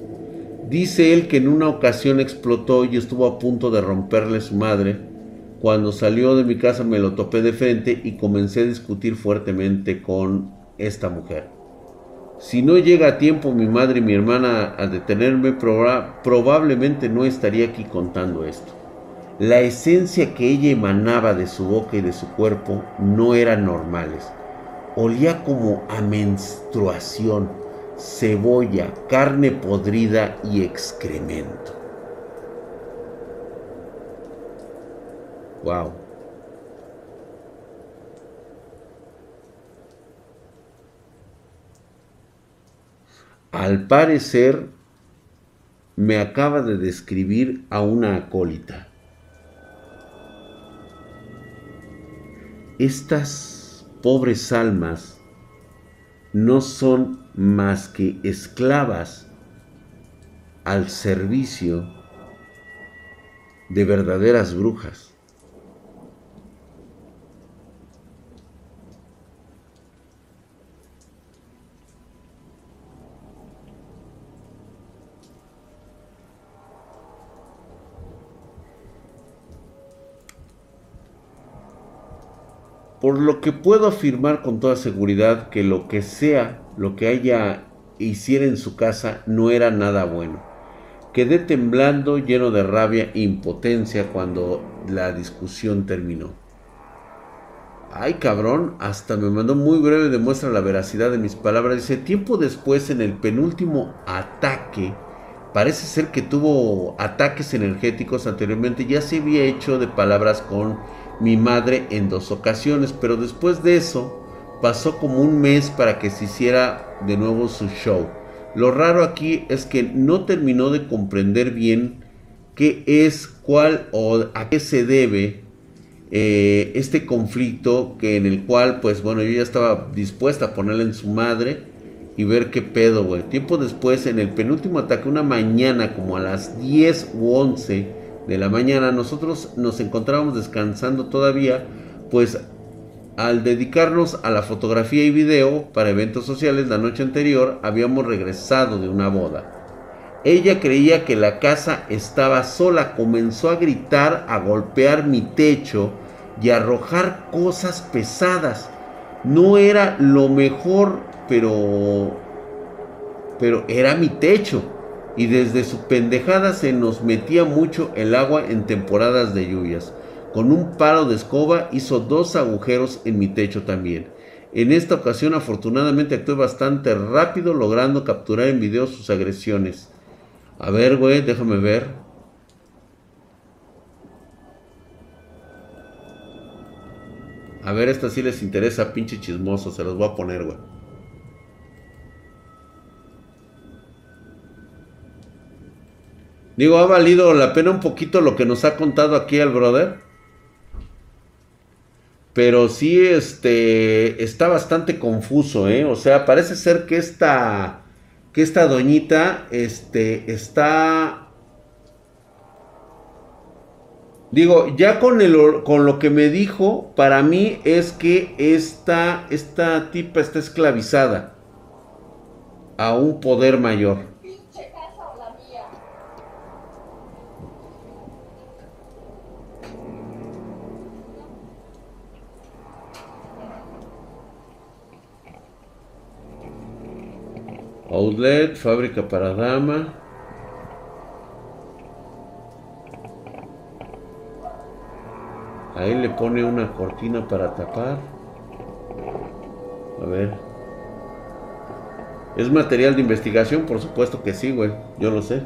Dice él que en una ocasión explotó y estuvo a punto de romperle su madre. Cuando salió de mi casa me lo topé de frente y comencé a discutir fuertemente con esta mujer. Si no llega a tiempo mi madre y mi hermana a detenerme, probablemente no estaría aquí contando esto. La esencia que ella emanaba de su boca y de su cuerpo no eran normales. Olía como a menstruación, cebolla, carne podrida y excremento. Wow. Al parecer, me acaba de describir a una acólita. Estas pobres almas no son más que esclavas al servicio de verdaderas brujas. Por lo que puedo afirmar con toda seguridad que lo que sea, lo que haya hiciera en su casa no era nada bueno. Quedé temblando, lleno de rabia e impotencia cuando la discusión terminó. Ay cabrón, hasta me mandó muy breve demuestra la veracidad de mis palabras. Dice, tiempo después en el penúltimo ataque, parece ser que tuvo ataques energéticos anteriormente, ya se había hecho de palabras con mi madre en dos ocasiones, pero después de eso pasó como un mes para que se hiciera de nuevo su show. Lo raro aquí es que no terminó de comprender bien qué es, cuál o a qué se debe eh, este conflicto que en el cual, pues bueno, yo ya estaba dispuesta a ponerle en su madre y ver qué pedo, güey. Tiempo después, en el penúltimo ataque, una mañana como a las 10 u 11, de la mañana, nosotros nos encontrábamos descansando todavía, pues al dedicarnos a la fotografía y video para eventos sociales la noche anterior, habíamos regresado de una boda. Ella creía que la casa estaba sola, comenzó a gritar, a golpear mi techo y a arrojar cosas pesadas. No era lo mejor, pero pero era mi techo y desde su pendejada se nos metía mucho el agua en temporadas de lluvias. Con un palo de escoba hizo dos agujeros en mi techo también. En esta ocasión afortunadamente actué bastante rápido logrando capturar en video sus agresiones. A ver, güey, déjame ver. A ver, esta sí les interesa, pinche chismoso, se los voy a poner, güey. Digo, ha valido la pena un poquito lo que nos ha contado aquí el brother. Pero sí, este, está bastante confuso, ¿eh? O sea, parece ser que esta, que esta doñita, este, está... Digo, ya con, el, con lo que me dijo, para mí es que esta, esta tipa está esclavizada a un poder mayor. Outlet, fábrica para dama. Ahí le pone una cortina para tapar. A ver. ¿Es material de investigación? Por supuesto que sí, güey. Yo lo sé.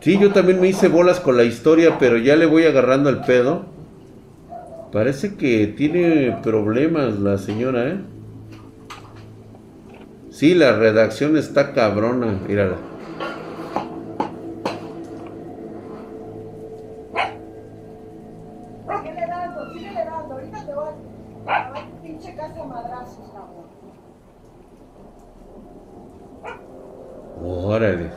Sí, yo también me hice bolas con la historia, pero ya le voy agarrando el pedo. Parece que tiene problemas la señora, ¿eh? Sí, la redacción está cabrona, mírala. Síguele dando, síguele dando. Ahorita te voy a pinche casa madrazos, cabrón. Órale.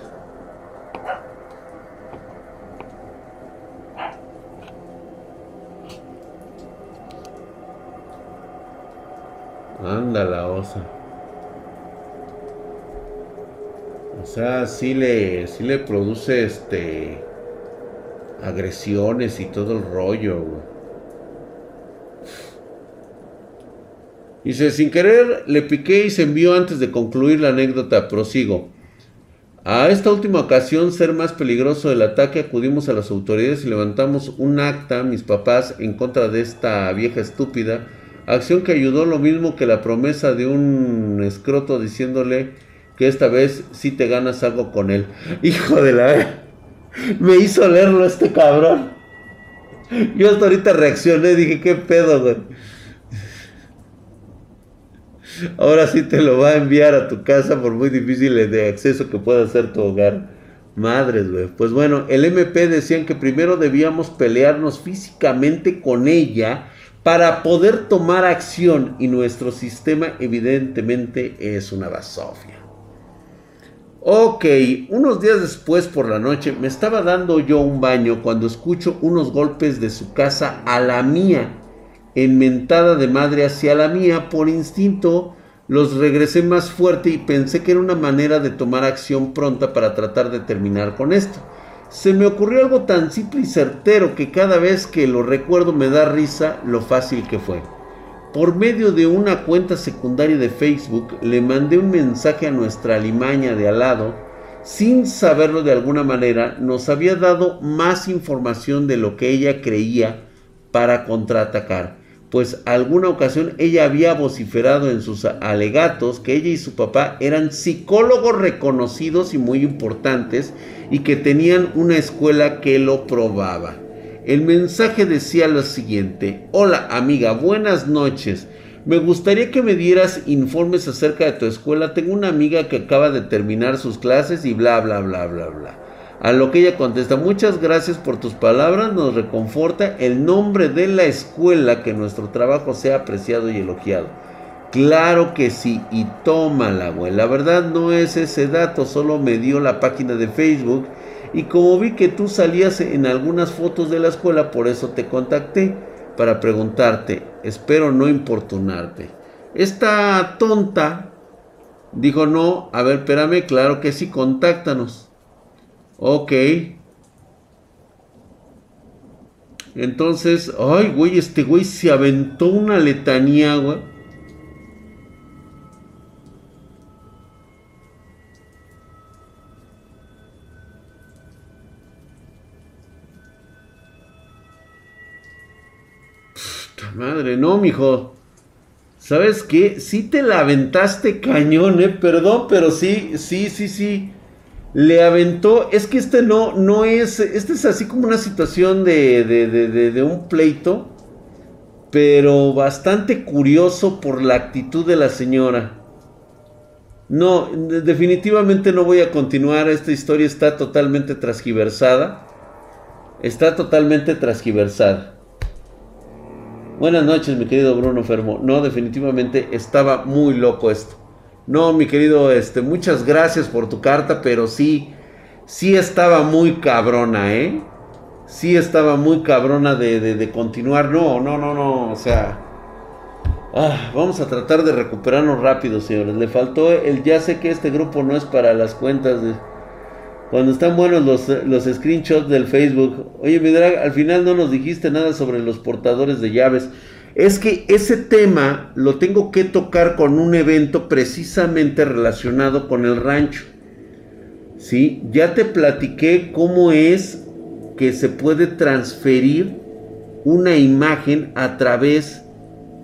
Anda la osa. O sea, sí le, le produce este agresiones y todo el rollo, Dice, sin querer le piqué y se envió antes de concluir la anécdota, prosigo. A esta última ocasión, ser más peligroso del ataque, acudimos a las autoridades y levantamos un acta, mis papás, en contra de esta vieja estúpida, acción que ayudó lo mismo que la promesa de un escroto diciéndole que esta vez sí te ganas algo con él. Hijo de la... Me hizo leerlo este cabrón. Yo hasta ahorita reaccioné, dije, ¿qué pedo, güey? Ahora sí te lo va a enviar a tu casa por muy difícil de acceso que pueda ser tu hogar. Madres, güey. Pues bueno, el MP decían que primero debíamos pelearnos físicamente con ella para poder tomar acción y nuestro sistema evidentemente es una basofia. Ok, unos días después por la noche me estaba dando yo un baño cuando escucho unos golpes de su casa a la mía, enmentada de madre hacia la mía, por instinto los regresé más fuerte y pensé que era una manera de tomar acción pronta para tratar de terminar con esto. Se me ocurrió algo tan simple y certero que cada vez que lo recuerdo me da risa lo fácil que fue. Por medio de una cuenta secundaria de Facebook le mandé un mensaje a nuestra alimaña de al lado. Sin saberlo de alguna manera, nos había dado más información de lo que ella creía para contraatacar, pues alguna ocasión ella había vociferado en sus alegatos que ella y su papá eran psicólogos reconocidos y muy importantes y que tenían una escuela que lo probaba. El mensaje decía lo siguiente, hola amiga, buenas noches. Me gustaría que me dieras informes acerca de tu escuela. Tengo una amiga que acaba de terminar sus clases y bla, bla, bla, bla, bla. A lo que ella contesta, muchas gracias por tus palabras, nos reconforta el nombre de la escuela, que nuestro trabajo sea apreciado y elogiado. Claro que sí, y tómala, güey. La verdad no es ese dato, solo me dio la página de Facebook y como vi que tú salías en algunas fotos de la escuela, por eso te contacté para preguntarte. Espero no importunarte. Esta tonta Dijo, no, a ver, espérame, claro que sí, contáctanos. Ok. Entonces, ay, güey, este güey se aventó una letanía, güey. Madre, no, mijo. ¿Sabes qué? Sí te la aventaste cañón, eh. Perdón, pero sí, sí, sí, sí. Le aventó. Es que este no, no es. Este es así como una situación de, de, de, de un pleito. Pero bastante curioso por la actitud de la señora. No, definitivamente no voy a continuar. Esta historia está totalmente transgiversada. Está totalmente transgiversada. Buenas noches, mi querido Bruno Fermo. No, definitivamente estaba muy loco esto. No, mi querido, este, muchas gracias por tu carta, pero sí, sí estaba muy cabrona, ¿eh? Sí estaba muy cabrona de, continuar. No, no, no, no, o sea... Ah, vamos a tratar de recuperarnos rápido, señores. Le faltó el ya sé que este grupo no es para las cuentas de... Cuando están buenos los, los screenshots del Facebook. Oye, mi drag, al final no nos dijiste nada sobre los portadores de llaves. Es que ese tema lo tengo que tocar con un evento precisamente relacionado con el rancho. ¿Sí? Ya te platiqué cómo es que se puede transferir una imagen a través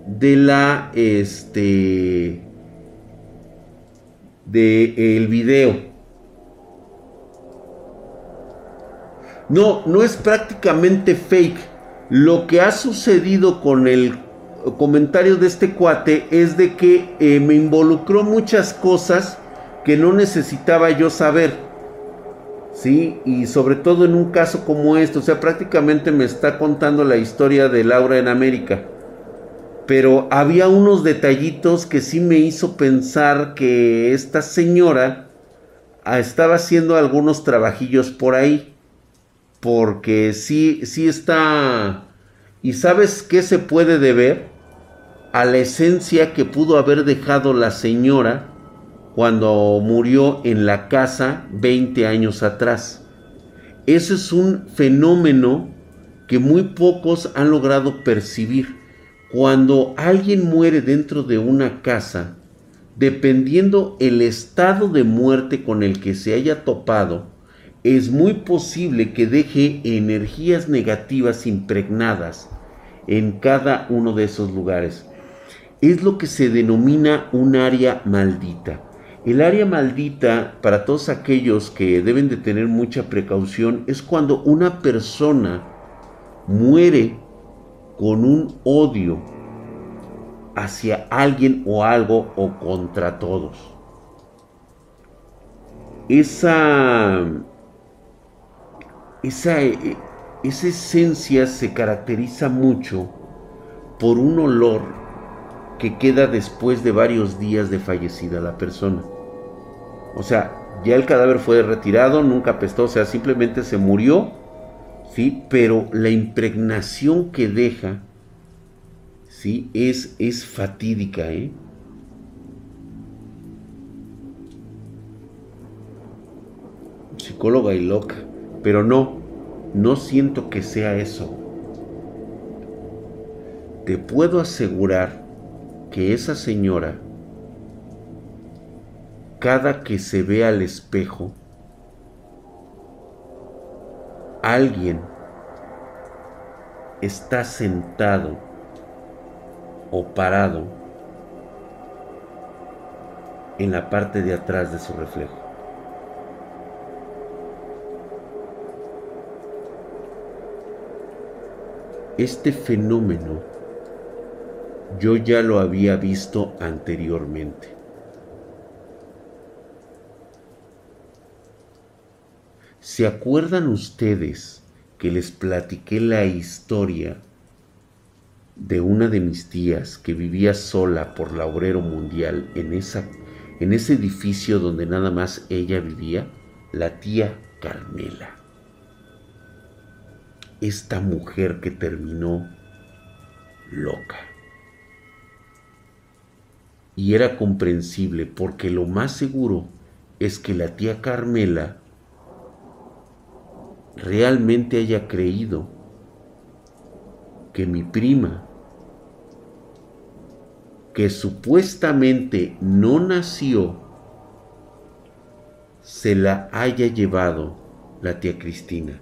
de la este de el video. No, no es prácticamente fake. Lo que ha sucedido con el comentario de este cuate es de que eh, me involucró muchas cosas que no necesitaba yo saber. ¿Sí? Y sobre todo en un caso como este, o sea, prácticamente me está contando la historia de Laura en América. Pero había unos detallitos que sí me hizo pensar que esta señora ah, estaba haciendo algunos trabajillos por ahí porque sí, sí está... ¿Y sabes qué se puede deber? A la esencia que pudo haber dejado la señora cuando murió en la casa 20 años atrás. Ese es un fenómeno que muy pocos han logrado percibir. Cuando alguien muere dentro de una casa, dependiendo el estado de muerte con el que se haya topado, es muy posible que deje energías negativas impregnadas en cada uno de esos lugares. Es lo que se denomina un área maldita. El área maldita, para todos aquellos que deben de tener mucha precaución, es cuando una persona muere con un odio hacia alguien o algo o contra todos. Esa esa, eh, esa esencia se caracteriza mucho por un olor que queda después de varios días de fallecida la persona. O sea, ya el cadáver fue retirado, nunca apestó, o sea, simplemente se murió, ¿sí? Pero la impregnación que deja, ¿sí? Es, es fatídica, ¿eh? Psicóloga y loca. Pero no, no siento que sea eso. Te puedo asegurar que esa señora, cada que se ve al espejo, alguien está sentado o parado en la parte de atrás de su reflejo. Este fenómeno yo ya lo había visto anteriormente. ¿Se acuerdan ustedes que les platiqué la historia de una de mis tías que vivía sola por la Obrero Mundial en, esa, en ese edificio donde nada más ella vivía? La tía Carmela esta mujer que terminó loca. Y era comprensible porque lo más seguro es que la tía Carmela realmente haya creído que mi prima, que supuestamente no nació, se la haya llevado la tía Cristina.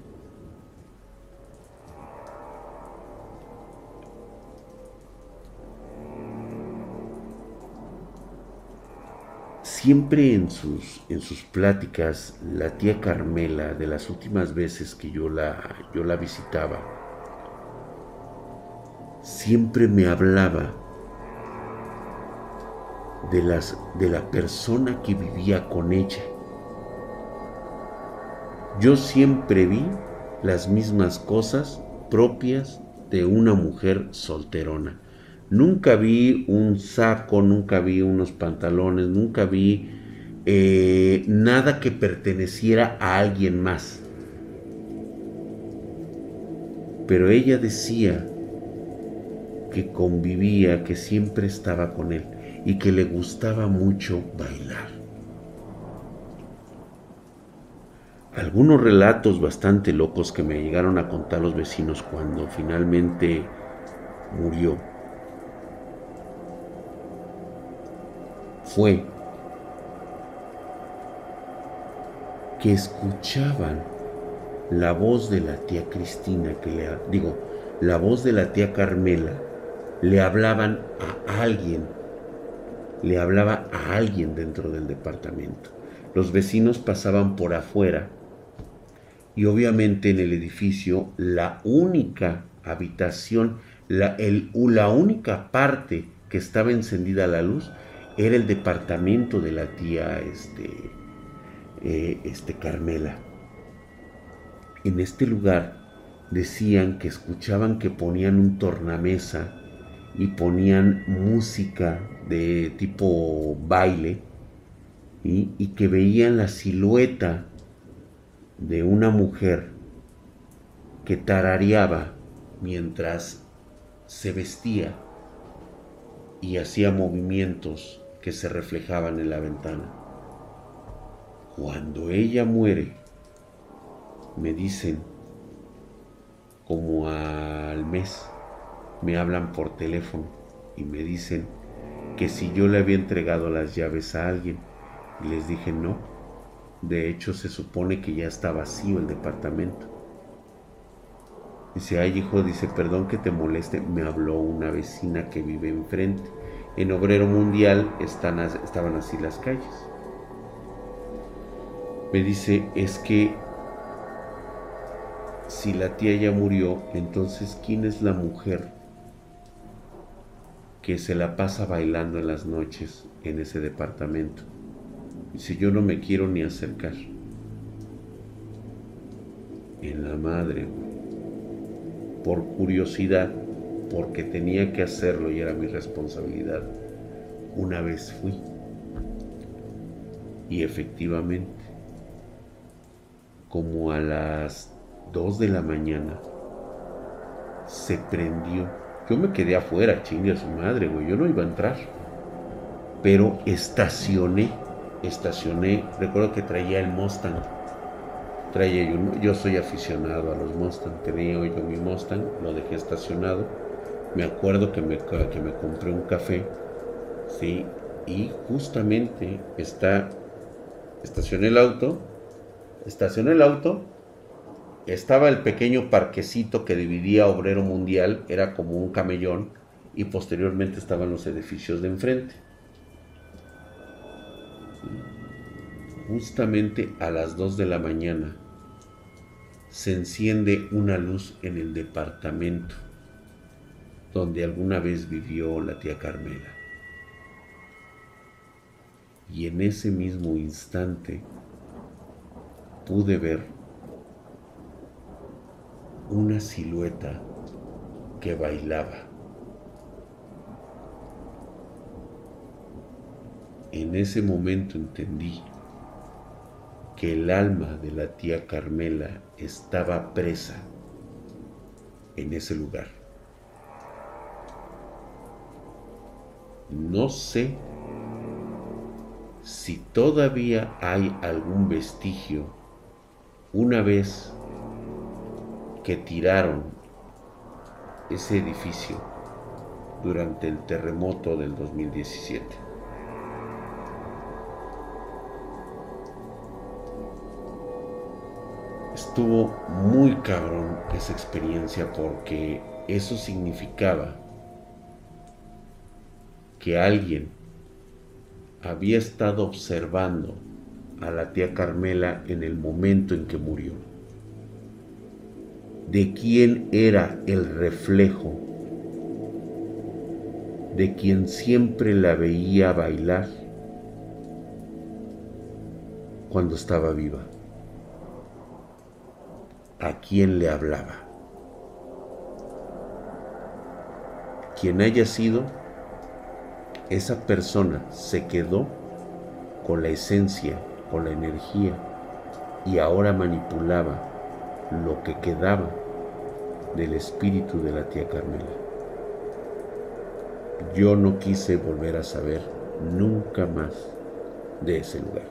Siempre en sus, en sus pláticas, la tía Carmela, de las últimas veces que yo la, yo la visitaba, siempre me hablaba de, las, de la persona que vivía con ella. Yo siempre vi las mismas cosas propias de una mujer solterona. Nunca vi un saco, nunca vi unos pantalones, nunca vi eh, nada que perteneciera a alguien más. Pero ella decía que convivía, que siempre estaba con él y que le gustaba mucho bailar. Algunos relatos bastante locos que me llegaron a contar los vecinos cuando finalmente murió fue que escuchaban la voz de la tía Cristina, que le digo, la voz de la tía Carmela, le hablaban a alguien, le hablaba a alguien dentro del departamento. Los vecinos pasaban por afuera y obviamente en el edificio la única habitación, la, la única parte que estaba encendida la luz era el departamento de la tía este, eh, este Carmela. En este lugar decían que escuchaban que ponían un tornamesa y ponían música de tipo baile y que veían la silueta de una mujer que tarareaba mientras se vestía y hacía movimientos que se reflejaban en la ventana. Cuando ella muere, me dicen, como al mes, me hablan por teléfono y me dicen que si yo le había entregado las llaves a alguien. Y les dije no. De hecho, se supone que ya está vacío el departamento. Dice, ay hijo, dice, perdón que te moleste, me habló una vecina que vive enfrente en Obrero Mundial están, estaban así las calles. Me dice, es que si la tía ya murió, entonces ¿quién es la mujer que se la pasa bailando en las noches en ese departamento? Dice, yo no me quiero ni acercar. En la madre, por curiosidad, porque tenía que hacerlo y era mi responsabilidad. Una vez fui. Y efectivamente, como a las 2 de la mañana, se prendió. Yo me quedé afuera, chingue a su madre, güey. Yo no iba a entrar. Pero estacioné, estacioné. Recuerdo que traía el Mustang. Traía yo, yo soy aficionado a los Mustang. Tenía yo mi Mustang, lo dejé estacionado me acuerdo que me, que me compré un café, ¿sí? Y justamente está, estacioné el auto, estacioné el auto, estaba el pequeño parquecito que dividía Obrero Mundial, era como un camellón, y posteriormente estaban los edificios de enfrente. Justamente a las 2 de la mañana se enciende una luz en el departamento donde alguna vez vivió la tía Carmela. Y en ese mismo instante pude ver una silueta que bailaba. En ese momento entendí que el alma de la tía Carmela estaba presa en ese lugar. No sé si todavía hay algún vestigio una vez que tiraron ese edificio durante el terremoto del 2017. Estuvo muy cabrón esa experiencia porque eso significaba que alguien había estado observando a la tía Carmela en el momento en que murió. De quién era el reflejo, de quien siempre la veía bailar cuando estaba viva. ¿A quién le hablaba? Quien haya sido, esa persona se quedó con la esencia, con la energía y ahora manipulaba lo que quedaba del espíritu de la tía Carmela. Yo no quise volver a saber nunca más de ese lugar.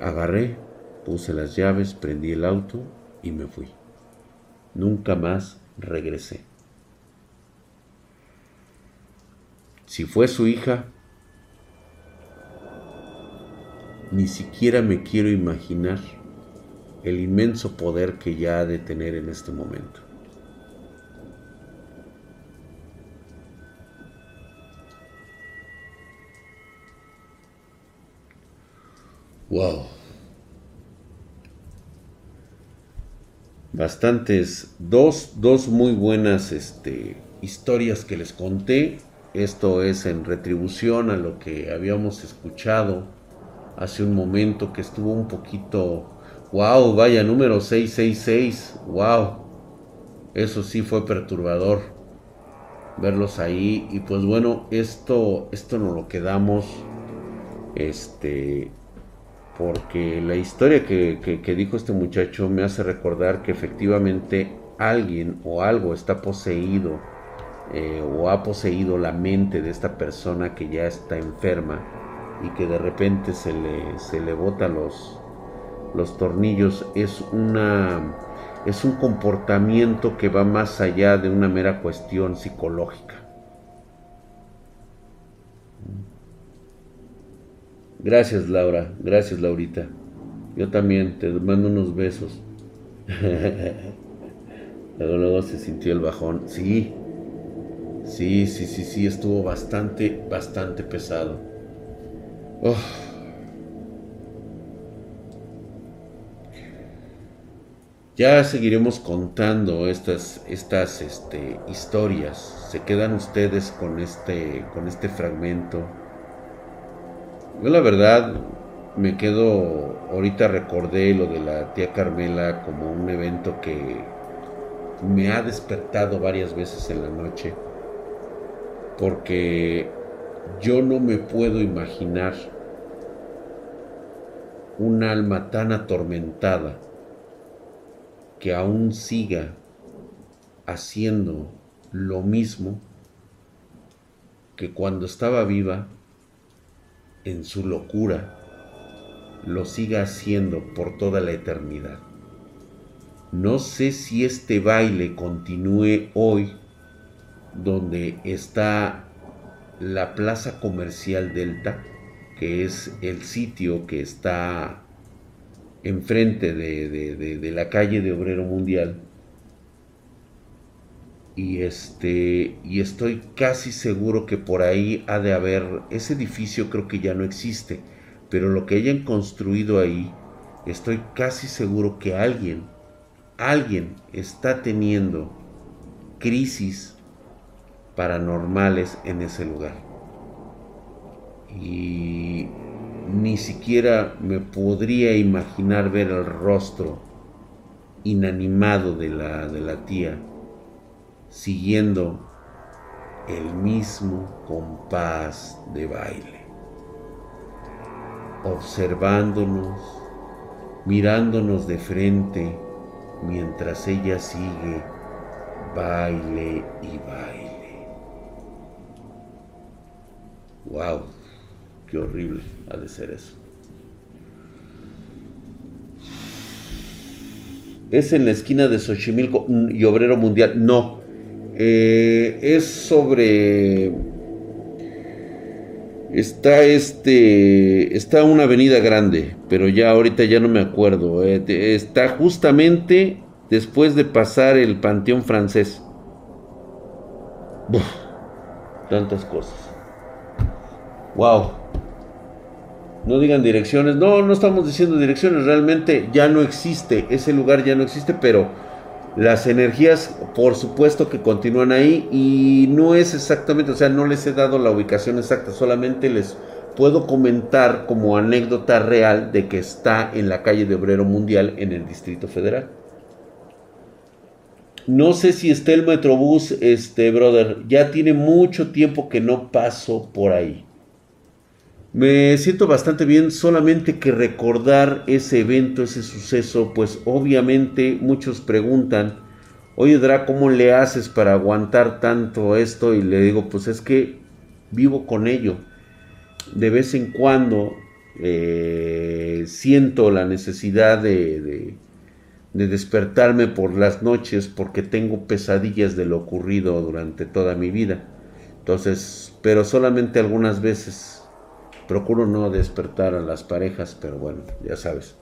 Agarré, puse las llaves, prendí el auto y me fui. Nunca más regresé. Si fue su hija, ni siquiera me quiero imaginar el inmenso poder que ya ha de tener en este momento. Wow. Bastantes, dos, dos muy buenas este, historias que les conté esto es en retribución a lo que habíamos escuchado hace un momento que estuvo un poquito... ¡Wow! Vaya, número 666. ¡Wow! Eso sí fue perturbador verlos ahí. Y pues bueno, esto, esto nos lo quedamos. Este. Porque la historia que, que dijo este muchacho me hace recordar que efectivamente alguien o algo está poseído eh, o ha poseído la mente de esta persona que ya está enferma y que de repente se le, se le bota los, los tornillos es una es un comportamiento que va más allá de una mera cuestión psicológica. Gracias Laura, gracias Laurita. Yo también te mando unos besos. luego, luego se sintió el bajón. Sí, Sí, sí, sí, sí, estuvo bastante, bastante pesado. Ya seguiremos contando estas, estas este, historias. Se quedan ustedes con este, con este fragmento. Yo la verdad me quedo, ahorita recordé lo de la tía Carmela como un evento que me ha despertado varias veces en la noche porque yo no me puedo imaginar un alma tan atormentada que aún siga haciendo lo mismo que cuando estaba viva en su locura lo siga haciendo por toda la eternidad. No sé si este baile continúe hoy donde está la Plaza Comercial Delta, que es el sitio que está enfrente de, la calle de Obrero Mundial. Y este. Y estoy casi seguro que por ahí ha de haber. Ese edificio creo que ya no existe. Pero lo que hayan construido ahí. Estoy casi seguro que alguien. Alguien está teniendo crisis paranormales en ese lugar. Y ni siquiera me podría imaginar ver el rostro inanimado de la, de la tía siguiendo el mismo compás de baile, observándonos, mirándonos de frente mientras ella sigue baile y baile. ¡Wow! Qué horrible ha de ser eso. ¿Es en la esquina de Xochimilco y Obrero Mundial? No. Eh, es sobre. Está este. Está una avenida grande, pero ya ahorita ya no me acuerdo. Eh, está justamente después de pasar el Panteón Francés. tantas cosas. Wow. No digan direcciones. No, no estamos diciendo direcciones. Realmente ya no existe. Ese lugar ya no existe, pero las energías, por supuesto que continúan ahí. Y no es exactamente, o sea, no les he dado la ubicación exacta. Solamente les puedo comentar como anécdota real de que está en la calle de Obrero Mundial en el Distrito Federal. No sé si está el Metrobús, este, brother. Ya tiene mucho tiempo que no paso por ahí. Me siento bastante bien, solamente que recordar ese evento, ese suceso, pues obviamente muchos preguntan, oye Dra, ¿cómo le haces para aguantar tanto esto? Y le digo, pues es que vivo con ello. De vez en cuando eh, siento la necesidad de, de despertarme por las noches porque tengo pesadillas de lo ocurrido durante toda mi vida. Entonces, pero solamente algunas veces Procuro no despertar a las parejas, pero bueno, ya sabes.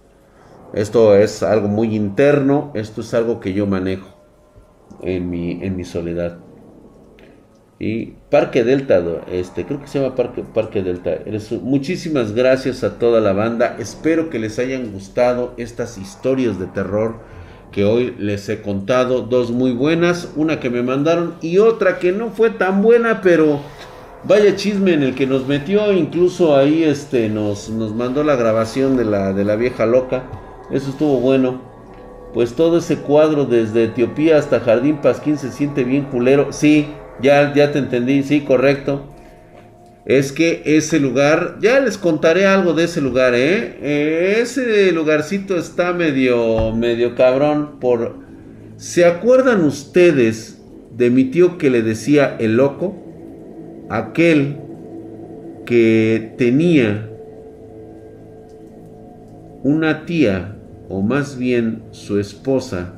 Esto es algo muy interno, esto es algo que yo manejo en mi, en mi soledad. Y Parque Delta, este, creo que se llama Parque, Parque Delta. Muchísimas gracias a toda la banda. Espero que les hayan gustado estas historias de terror que hoy les he contado. Dos muy buenas, una que me mandaron y otra que no fue tan buena, pero Vaya chisme en el que nos metió, incluso ahí este, nos, nos mandó la grabación de la, de la vieja loca. Eso estuvo bueno. Pues todo ese cuadro desde Etiopía hasta Jardín Pasquín se siente bien culero. Sí, ya, ya te entendí, sí, correcto. Es que ese lugar, ya les contaré algo de ese lugar, ¿eh? ese lugarcito está medio, medio cabrón por... ¿Se acuerdan ustedes de mi tío que le decía el loco? Aquel que tenía una tía, o más bien su esposa,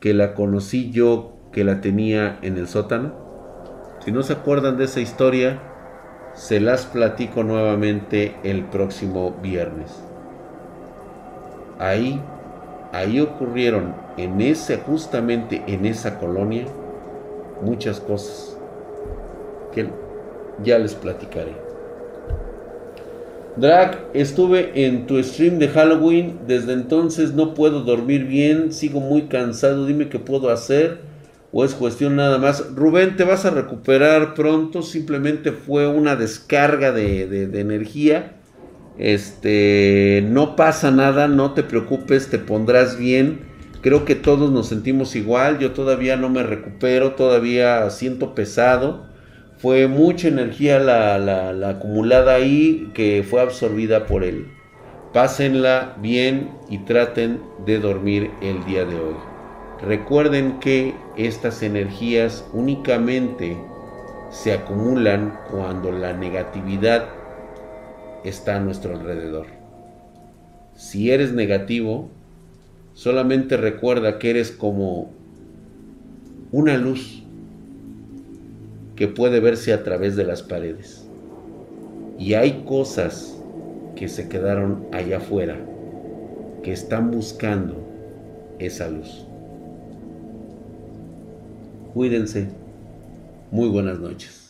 que la conocí yo, que la tenía en el sótano. Si no se acuerdan de esa historia, se las platico nuevamente el próximo viernes. Ahí, ahí ocurrieron en ese, justamente en esa colonia, muchas cosas ya les platicaré. Drag, estuve en tu stream de Halloween, desde entonces no puedo dormir bien, sigo muy cansado, dime qué puedo hacer. O es cuestión nada más. Rubén, te vas a recuperar pronto, simplemente fue una descarga de, de energía. Este, no pasa nada, no te preocupes, te pondrás bien. Creo que todos nos sentimos igual, yo todavía no me recupero, todavía siento pesado fue mucha energía la, acumulada ahí que fue absorbida por él. Pásenla bien y traten de dormir el día de hoy. Recuerden que estas energías únicamente se acumulan cuando la negatividad está a nuestro alrededor. Si eres negativo, solamente recuerda que eres como una luz que puede verse a través de las paredes. Y hay cosas que se quedaron allá afuera, que están buscando esa luz. Cuídense. Muy buenas noches.